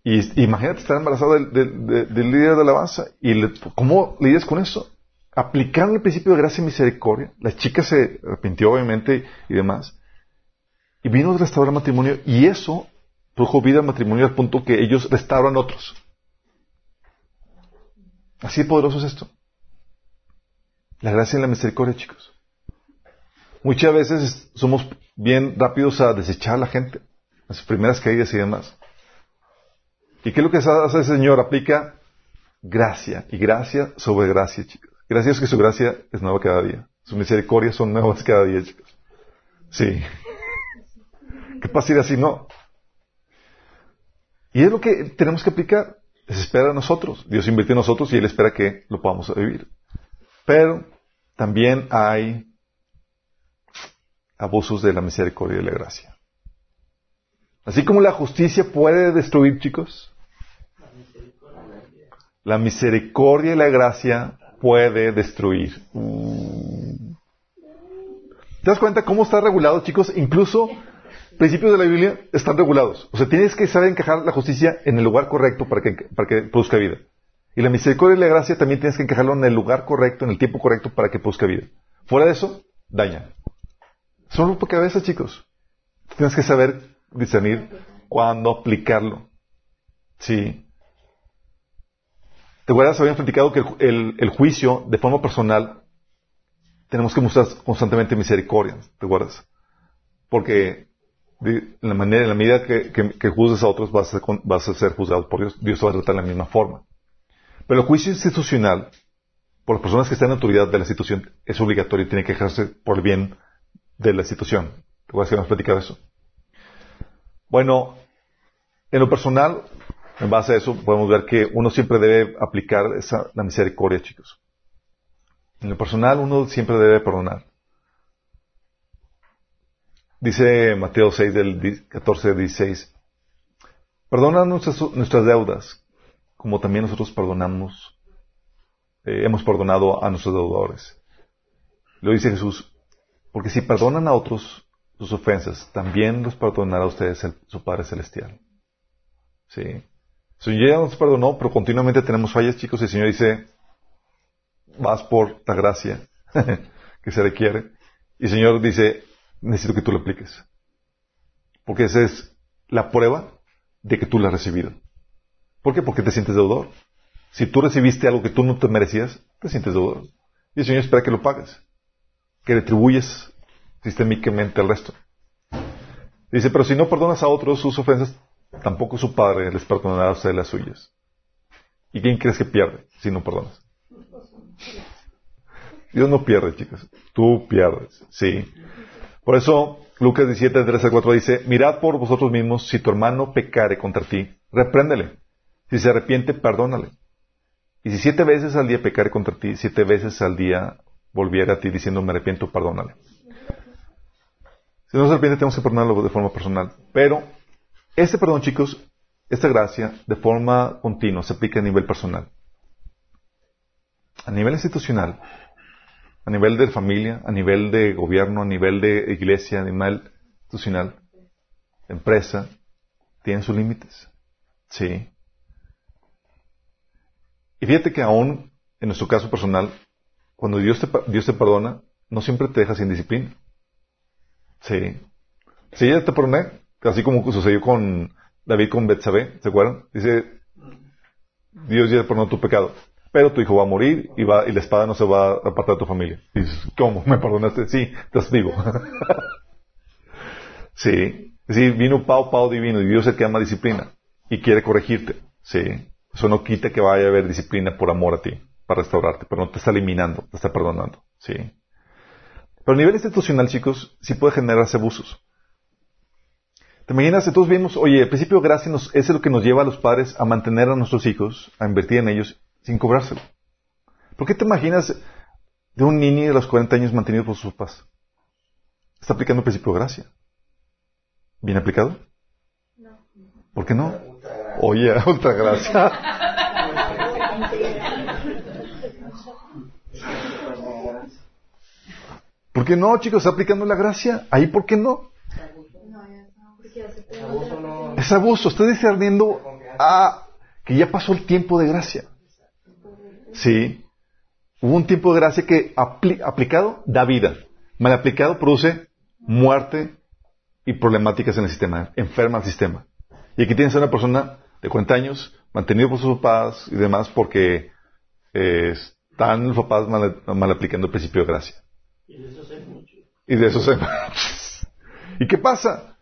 Y imagínate estar embarazada del, del, líder de alabanza. ¿Y cómo lidias con eso? Aplicaron el principio de gracia y misericordia. La chica se arrepintió, obviamente, y demás. Y vino a restaurar el matrimonio. Y eso produjo vida al matrimonio al punto que ellos restauran otros. Así de poderoso es esto. La gracia y la misericordia, chicos. Muchas veces somos bien rápidos a desechar a la gente, sus primeras caídas y demás. ¿Y qué es lo que hace el Señor? Aplica gracia y gracia sobre gracia, chicos. Gracias que su gracia es nueva cada día. Sus misericordias son nuevas cada día, chicos. Sí. ¿Qué pasa si así no? Y es lo que tenemos que aplicar. Se espera a nosotros. Dios invierte en nosotros y Él espera que lo podamos vivir. Pero también hay abusos de la misericordia y la gracia. Así como la justicia puede destruir, chicos, la misericordia y la gracia puede destruir. ¿Te das cuenta cómo está regulado, chicos? Incluso principios de la Biblia están regulados. O sea, tienes que saber encajar la justicia en el lugar correcto para que, para que produzca vida. Y la misericordia y la gracia también tienes que encajarlo en el lugar correcto, en el tiempo correcto para que produzca vida. Fuera de eso, daña. Solo por cabeza, chicos. Tienes que saber discernir cuándo aplicarlo. Sí. ¿Te acuerdas? Habían platicado que el, juicio, de forma personal, tenemos que mostrar constantemente misericordia. ¿Te acuerdas? Porque la, manera, en la medida que, que, juzgues a otros, vas a, vas a, ser juzgado por Dios. Dios te va a tratar de la misma forma. Pero el juicio institucional, por las personas que están en autoridad de la institución, es obligatorio y tiene que ejercerse por el bien de la institución. ¿Te que hemos platicado eso? Bueno, en lo personal, en base a eso, podemos ver que uno siempre debe aplicar esa, la misericordia, chicos. En lo personal, uno siempre debe perdonar. Dice Mateo 6 del 14 al 16, perdona nuestras, nuestras deudas, como también nosotros perdonamos, eh, hemos perdonado a nuestros deudores. Lo dice Jesús, porque si perdonan a otros sus ofensas, también los perdonará a ustedes su Padre Celestial. Sí. El Señor ya nos perdonó, pero continuamente tenemos fallas, chicos, y el Señor dice, vas por la gracia que se requiere. Y el Señor dice, necesito que tú lo apliques. Porque esa es la prueba de que tú la has recibido. ¿Por qué? Porque te sientes deudor. Si tú recibiste algo que tú no te merecías, te sientes deudor. Y el Señor espera que lo pagues. Que retribuyes sistémicamente al resto. Dice, pero si no perdonas a otros sus ofensas, tampoco su Padre les perdonará a las suyas. ¿Y quién crees que pierde si no perdonas? Dios no pierde, chicos. Tú pierdes. Sí. Por eso, Lucas 17, 3 al 4 dice, mirad por vosotros mismos, si tu hermano pecare contra ti, repréndele. Si se arrepiente, perdónale. Y si siete veces al día pecare contra ti, siete veces al día volviera a ti diciendo, me arrepiento, perdónale. Si no se arrepiente, tenemos que perdonarlo de forma personal. Pero este perdón, chicos, esta gracia, de forma continua, se aplica a nivel personal. A nivel institucional, a nivel de familia, a nivel de gobierno, a nivel de iglesia, a nivel institucional, empresa, tienen sus límites. Sí. Y fíjate que aún en nuestro caso personal, cuando Dios te, Dios te perdona, no siempre te deja sin disciplina. Sí. Sí, ya te perdoné, así como sucedió con David con Betsabé, ¿se acuerdan? Dice, Dios ya perdonó tu pecado, pero tu hijo va a morir y, va, y la espada no se va a apartar de tu familia. Y dices, ¿cómo? ¿Me perdonaste? Sí, estás vivo. sí. Sí, vino Pau, Pau divino y Dios es el que ama disciplina y quiere corregirte. Sí. Eso no quita que vaya a haber disciplina por amor a ti, para restaurarte, pero no te está eliminando, te está perdonando. Sí. Pero a nivel institucional, chicos, sí puede generarse abusos. ¿Te imaginas? Todos vimos, oye, el principio de gracia es lo que nos lleva a los padres a mantener a nuestros hijos, a invertir en ellos, sin cobrárselo. ¿Por qué te imaginas de un niño de los 40 años mantenido por sus papás? Está aplicando el principio de gracia. ¿Bien aplicado? No. ¿Por qué no? Oye, otra gracia. ¿Por qué no, chicos? ¿Está aplicando la gracia? ¿Ahí por qué no? Es abuso. Está discerniendo a que ya pasó el tiempo de gracia. Sí. Hubo un tiempo de gracia que aplicado da vida. Mal aplicado produce muerte y problemáticas en el sistema. Enferma el sistema. Y aquí tienes a una persona de 40 años, mantenido por sus papás y demás porque eh, están los papás mal aplicando el principio de gracia. Y de eso se Y de eso se ¿Y qué pasa?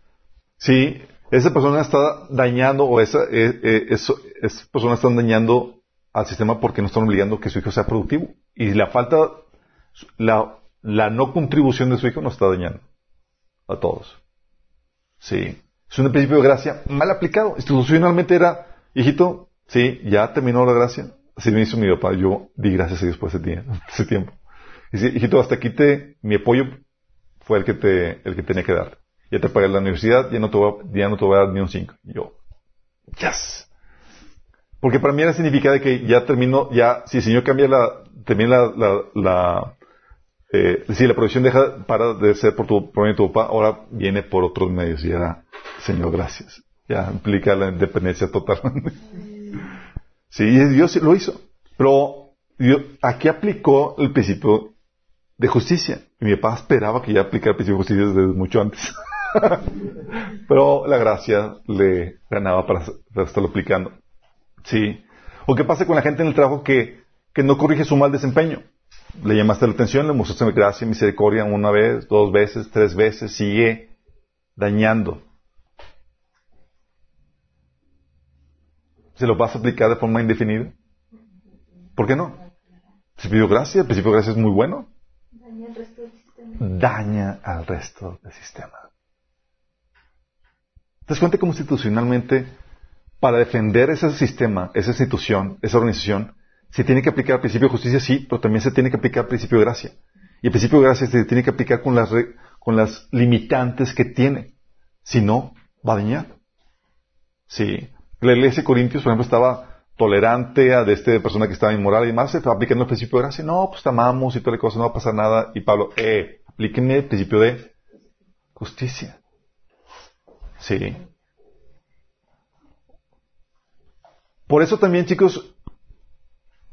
Si esa persona está dañando o esa, eh, eh, eso, esa persona está dañando al sistema porque no están obligando que su hijo sea productivo. Y la falta, la, la no contribución de su hijo nos está dañando a todos. Sí. Es un principio de gracia mal aplicado. Institucionalmente era, hijito, sí, ya terminó la gracia. Así me hizo mi papá. Yo di gracias a Dios por ese, ese tiempo. Dice, hijito, hasta aquí te, mi apoyo fue el que te, el que tenía que dar. Ya te pagué la universidad, ya no te voy a, ya no te voy a dar ni un 5. Y yo, yes. Porque para mí era significado de que ya termino, ya, si el Señor cambia la, termina la, la, la eh, si la provisión deja para de ser por tu, por tu papá, ahora viene por otros medios. Y era, Señor, gracias. Ya implica la independencia total. sí, Dios lo hizo. Pero Dios, aquí aplicó el principio de justicia. Y mi papá esperaba que ya aplicara el principio de justicia desde mucho antes. Pero la gracia le ganaba para, para estarlo aplicando. Sí. ¿O qué pasa con la gente en el trabajo que, que no corrige su mal desempeño? Le llamaste la atención, le mostraste gracia y misericordia una vez, dos veces, tres veces, sigue dañando. ¿Se lo vas a aplicar de forma indefinida? ¿Por qué no? Principio de gracia, el principio de gracia es muy bueno. Daña al resto del sistema. Daña al resto del sistema. ¿Te das cuenta cómo institucionalmente, para defender ese sistema, esa institución, esa organización, se tiene que aplicar el principio de justicia, sí, pero también se tiene que aplicar el principio de gracia. Y el principio de gracia se tiene que aplicar con las, con las limitantes que tiene. Si no, va a dañar. Sí. La iglesia de Corintios, por ejemplo, estaba tolerante a de este persona que estaba inmoral y demás, se estaba aplicando el principio de gracia. No, pues te amamos y toda la cosa, no va a pasar nada. Y Pablo, eh, aplíquenme el principio de justicia. Sí. Por eso también, chicos,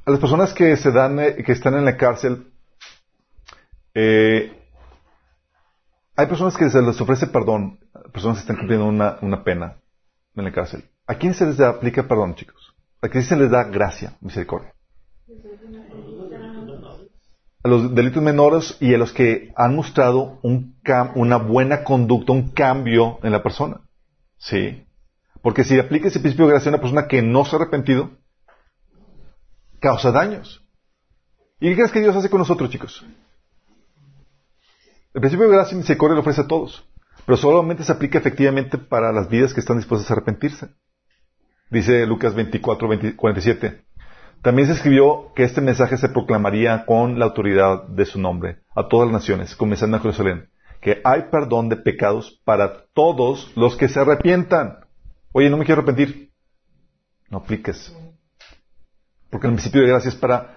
a las personas que se dan, eh, que están en la cárcel, eh, hay personas que se les ofrece perdón, personas que están cumpliendo una, una pena en la cárcel. ¿A quién se les aplica perdón, chicos? ¿A quién se les da gracia, misericordia? A los delitos menores y a los que han mostrado un una buena conducta, un cambio en la persona. Sí. Porque si aplica ese principio de gracia a una persona que no se ha arrepentido, causa daños. ¿Y qué crees que Dios hace con nosotros, chicos? El principio de gracia y misericordia lo ofrece a todos, pero solamente se aplica efectivamente para las vidas que están dispuestas a arrepentirse. Dice Lucas 24, 47. También se escribió que este mensaje se proclamaría con la autoridad de su nombre a todas las naciones, comenzando en Jerusalén, que hay perdón de pecados para todos los que se arrepientan. Oye, no me quiero arrepentir. No apliques. Porque el principio de gracia es para,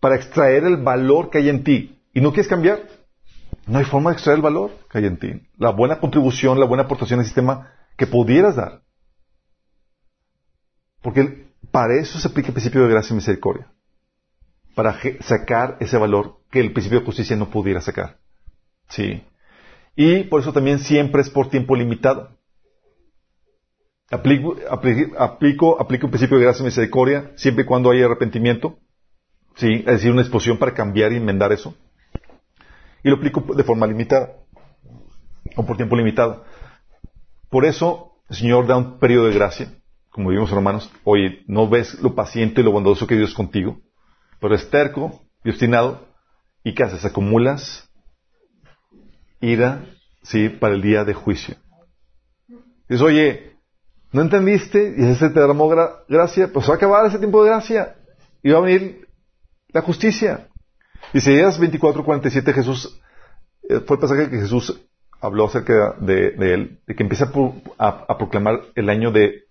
para extraer el valor que hay en ti. ¿Y no quieres cambiar? No hay forma de extraer el valor que hay en ti. La buena contribución, la buena aportación al sistema que pudieras dar. Porque para eso se aplica el principio de gracia y misericordia. Para sacar ese valor que el principio de justicia no pudiera sacar. Sí. Y por eso también siempre es por tiempo limitado. Aplico, aplico, aplico un principio de gracia y misericordia siempre y cuando haya arrepentimiento. Sí, es decir, una exposición para cambiar y enmendar eso. Y lo aplico de forma limitada. O por tiempo limitado. Por eso, el Señor da un periodo de gracia. Como vimos, hermanos, oye, no ves lo paciente y lo bondadoso que Dios es contigo, pero es terco y obstinado. ¿Y qué haces? Acumulas ira, sí, para el día de juicio. Dices, oye, ¿No entendiste? Y ese te derramó gracia. Pues va a acabar ese tiempo de gracia. Y va a venir la justicia. Isaías 24:47 Jesús, eh, fue el pasaje que Jesús habló acerca de, él, de que empieza a, proclamar el año de,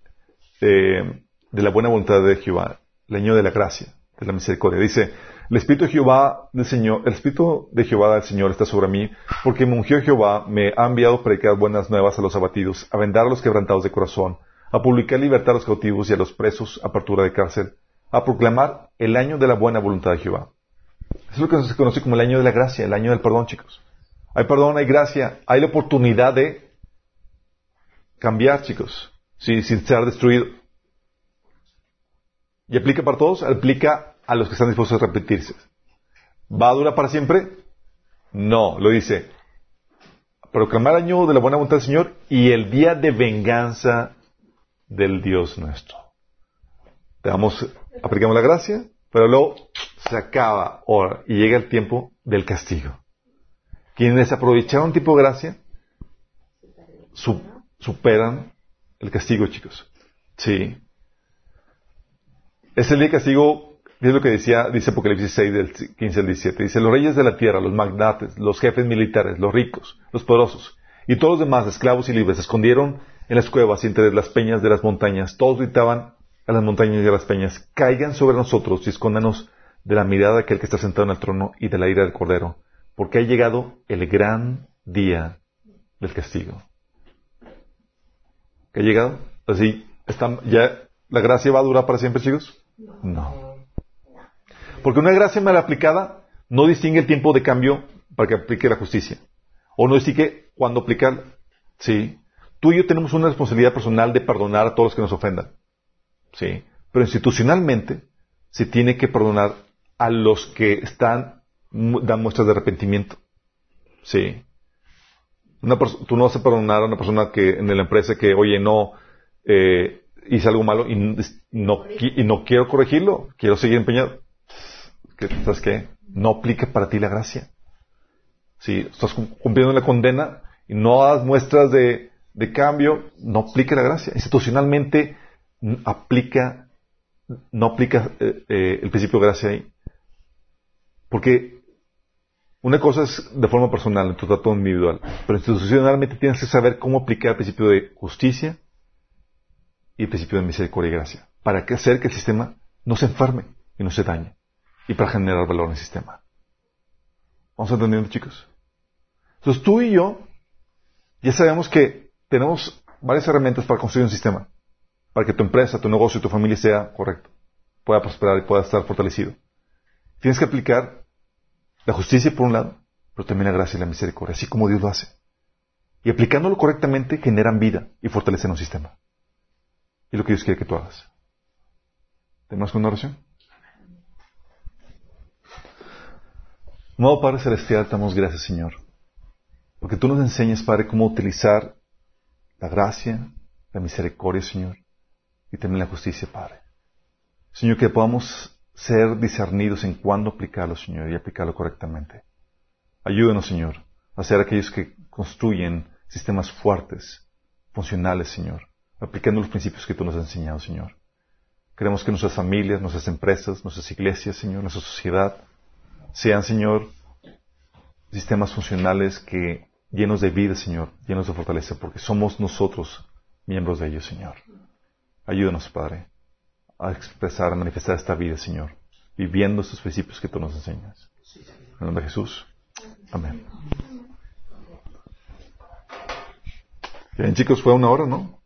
de, la buena voluntad de Jehová, el año de la gracia, de la misericordia. Dice, el Espíritu de Jehová del Señor, el Espíritu de Jehová del Señor está sobre mí, porque me ungió Jehová, me ha enviado a predicar buenas nuevas a los abatidos, a vendar a los quebrantados de corazón, a publicar libertad a los cautivos y a los presos, apertura de cárcel, a proclamar el año de la buena voluntad de Jehová. es lo que se conoce como el año de la gracia, el año del perdón, chicos. Hay perdón, hay gracia, hay la oportunidad de cambiar, chicos, sin ser destruido. ¿Y aplica para todos? Aplica a los que están dispuestos a repetirse. ¿Va a durar para siempre? No, lo dice. Proclamar año de la buena voluntad del Señor y el día de venganza del Dios nuestro. Te damos, aplicamos la gracia, pero luego se acaba ahora y llega el tiempo del castigo. Quienes aprovecharon tipo de gracia superan el castigo, chicos. Sí. Es el día de castigo es lo que decía, dice Apocalipsis 6, del 15 al 17. Dice, los reyes de la tierra, los magnates, los jefes militares, los ricos, los poderosos, y todos los demás, esclavos y libres, escondieron en las cuevas y entre las peñas de las montañas. Todos gritaban a las montañas y a las peñas, caigan sobre nosotros y escóndanos de la mirada de aquel que está sentado en el trono y de la ira del cordero, porque ha llegado el gran día del castigo. ¿Qué ha llegado? Así, ¿la gracia va a durar para siempre, chicos? No. Porque una gracia mal aplicada no distingue el tiempo de cambio para que aplique la justicia. O no distingue cuándo aplicarla. Sí. Tú y yo tenemos una responsabilidad personal de perdonar a todos los que nos ofendan. Sí. Pero institucionalmente se tiene que perdonar a los que están, dan muestras de arrepentimiento. Sí. tú no vas a perdonar a una persona que en la empresa que, oye, no, eh, hice algo malo y no, y no quiero corregirlo, quiero seguir empeñado ¿sabes qué? No aplica para ti la gracia. Si estás cumpliendo la condena y no das muestras de, cambio, no aplica la gracia. Institucionalmente aplica, no aplica eh, eh, el principio de gracia ahí. Porque una cosa es de forma personal, en tu trato individual, pero institucionalmente tienes que saber cómo aplicar el principio de justicia y el principio de misericordia y gracia, para hacer que el sistema no se enferme y no se dañe y para generar valor en el sistema. ¿Vamos entendiendo, chicos? Entonces tú y yo ya sabemos que tenemos varias herramientas para construir un sistema, para que tu empresa, tu negocio, tu familia sea correcto, pueda prosperar y pueda estar fortalecido. Tienes que aplicar la justicia por un lado, pero también la gracia y la misericordia, así como Dios lo hace. Y aplicándolo correctamente generan vida y fortalecen un sistema. Y lo que Dios quiere que tú hagas. ¿Tenemos una oración? Amado Padre Celestial, damos gracias, Señor, porque tú nos enseñas, Padre, cómo utilizar la gracia, la misericordia, Señor, y también la justicia, Padre. Señor, que podamos ser discernidos en cuándo aplicarlo, Señor, y aplicarlo correctamente. Ayúdanos, Señor, a ser aquellos que construyen sistemas fuertes, funcionales, Señor, aplicando los principios que tú nos has enseñado, Señor. Queremos que nuestras familias, nuestras empresas, nuestras iglesias, Señor, nuestra sociedad, sean, Señor, sistemas funcionales que llenos de vida, Señor, llenos de fortaleza, porque somos nosotros miembros de ellos, Señor. Ayúdanos, Padre, a expresar, a manifestar esta vida, Señor, viviendo estos principios que tú nos enseñas. En el nombre de Jesús. Amén. Bien, chicos, fue una hora, ¿no?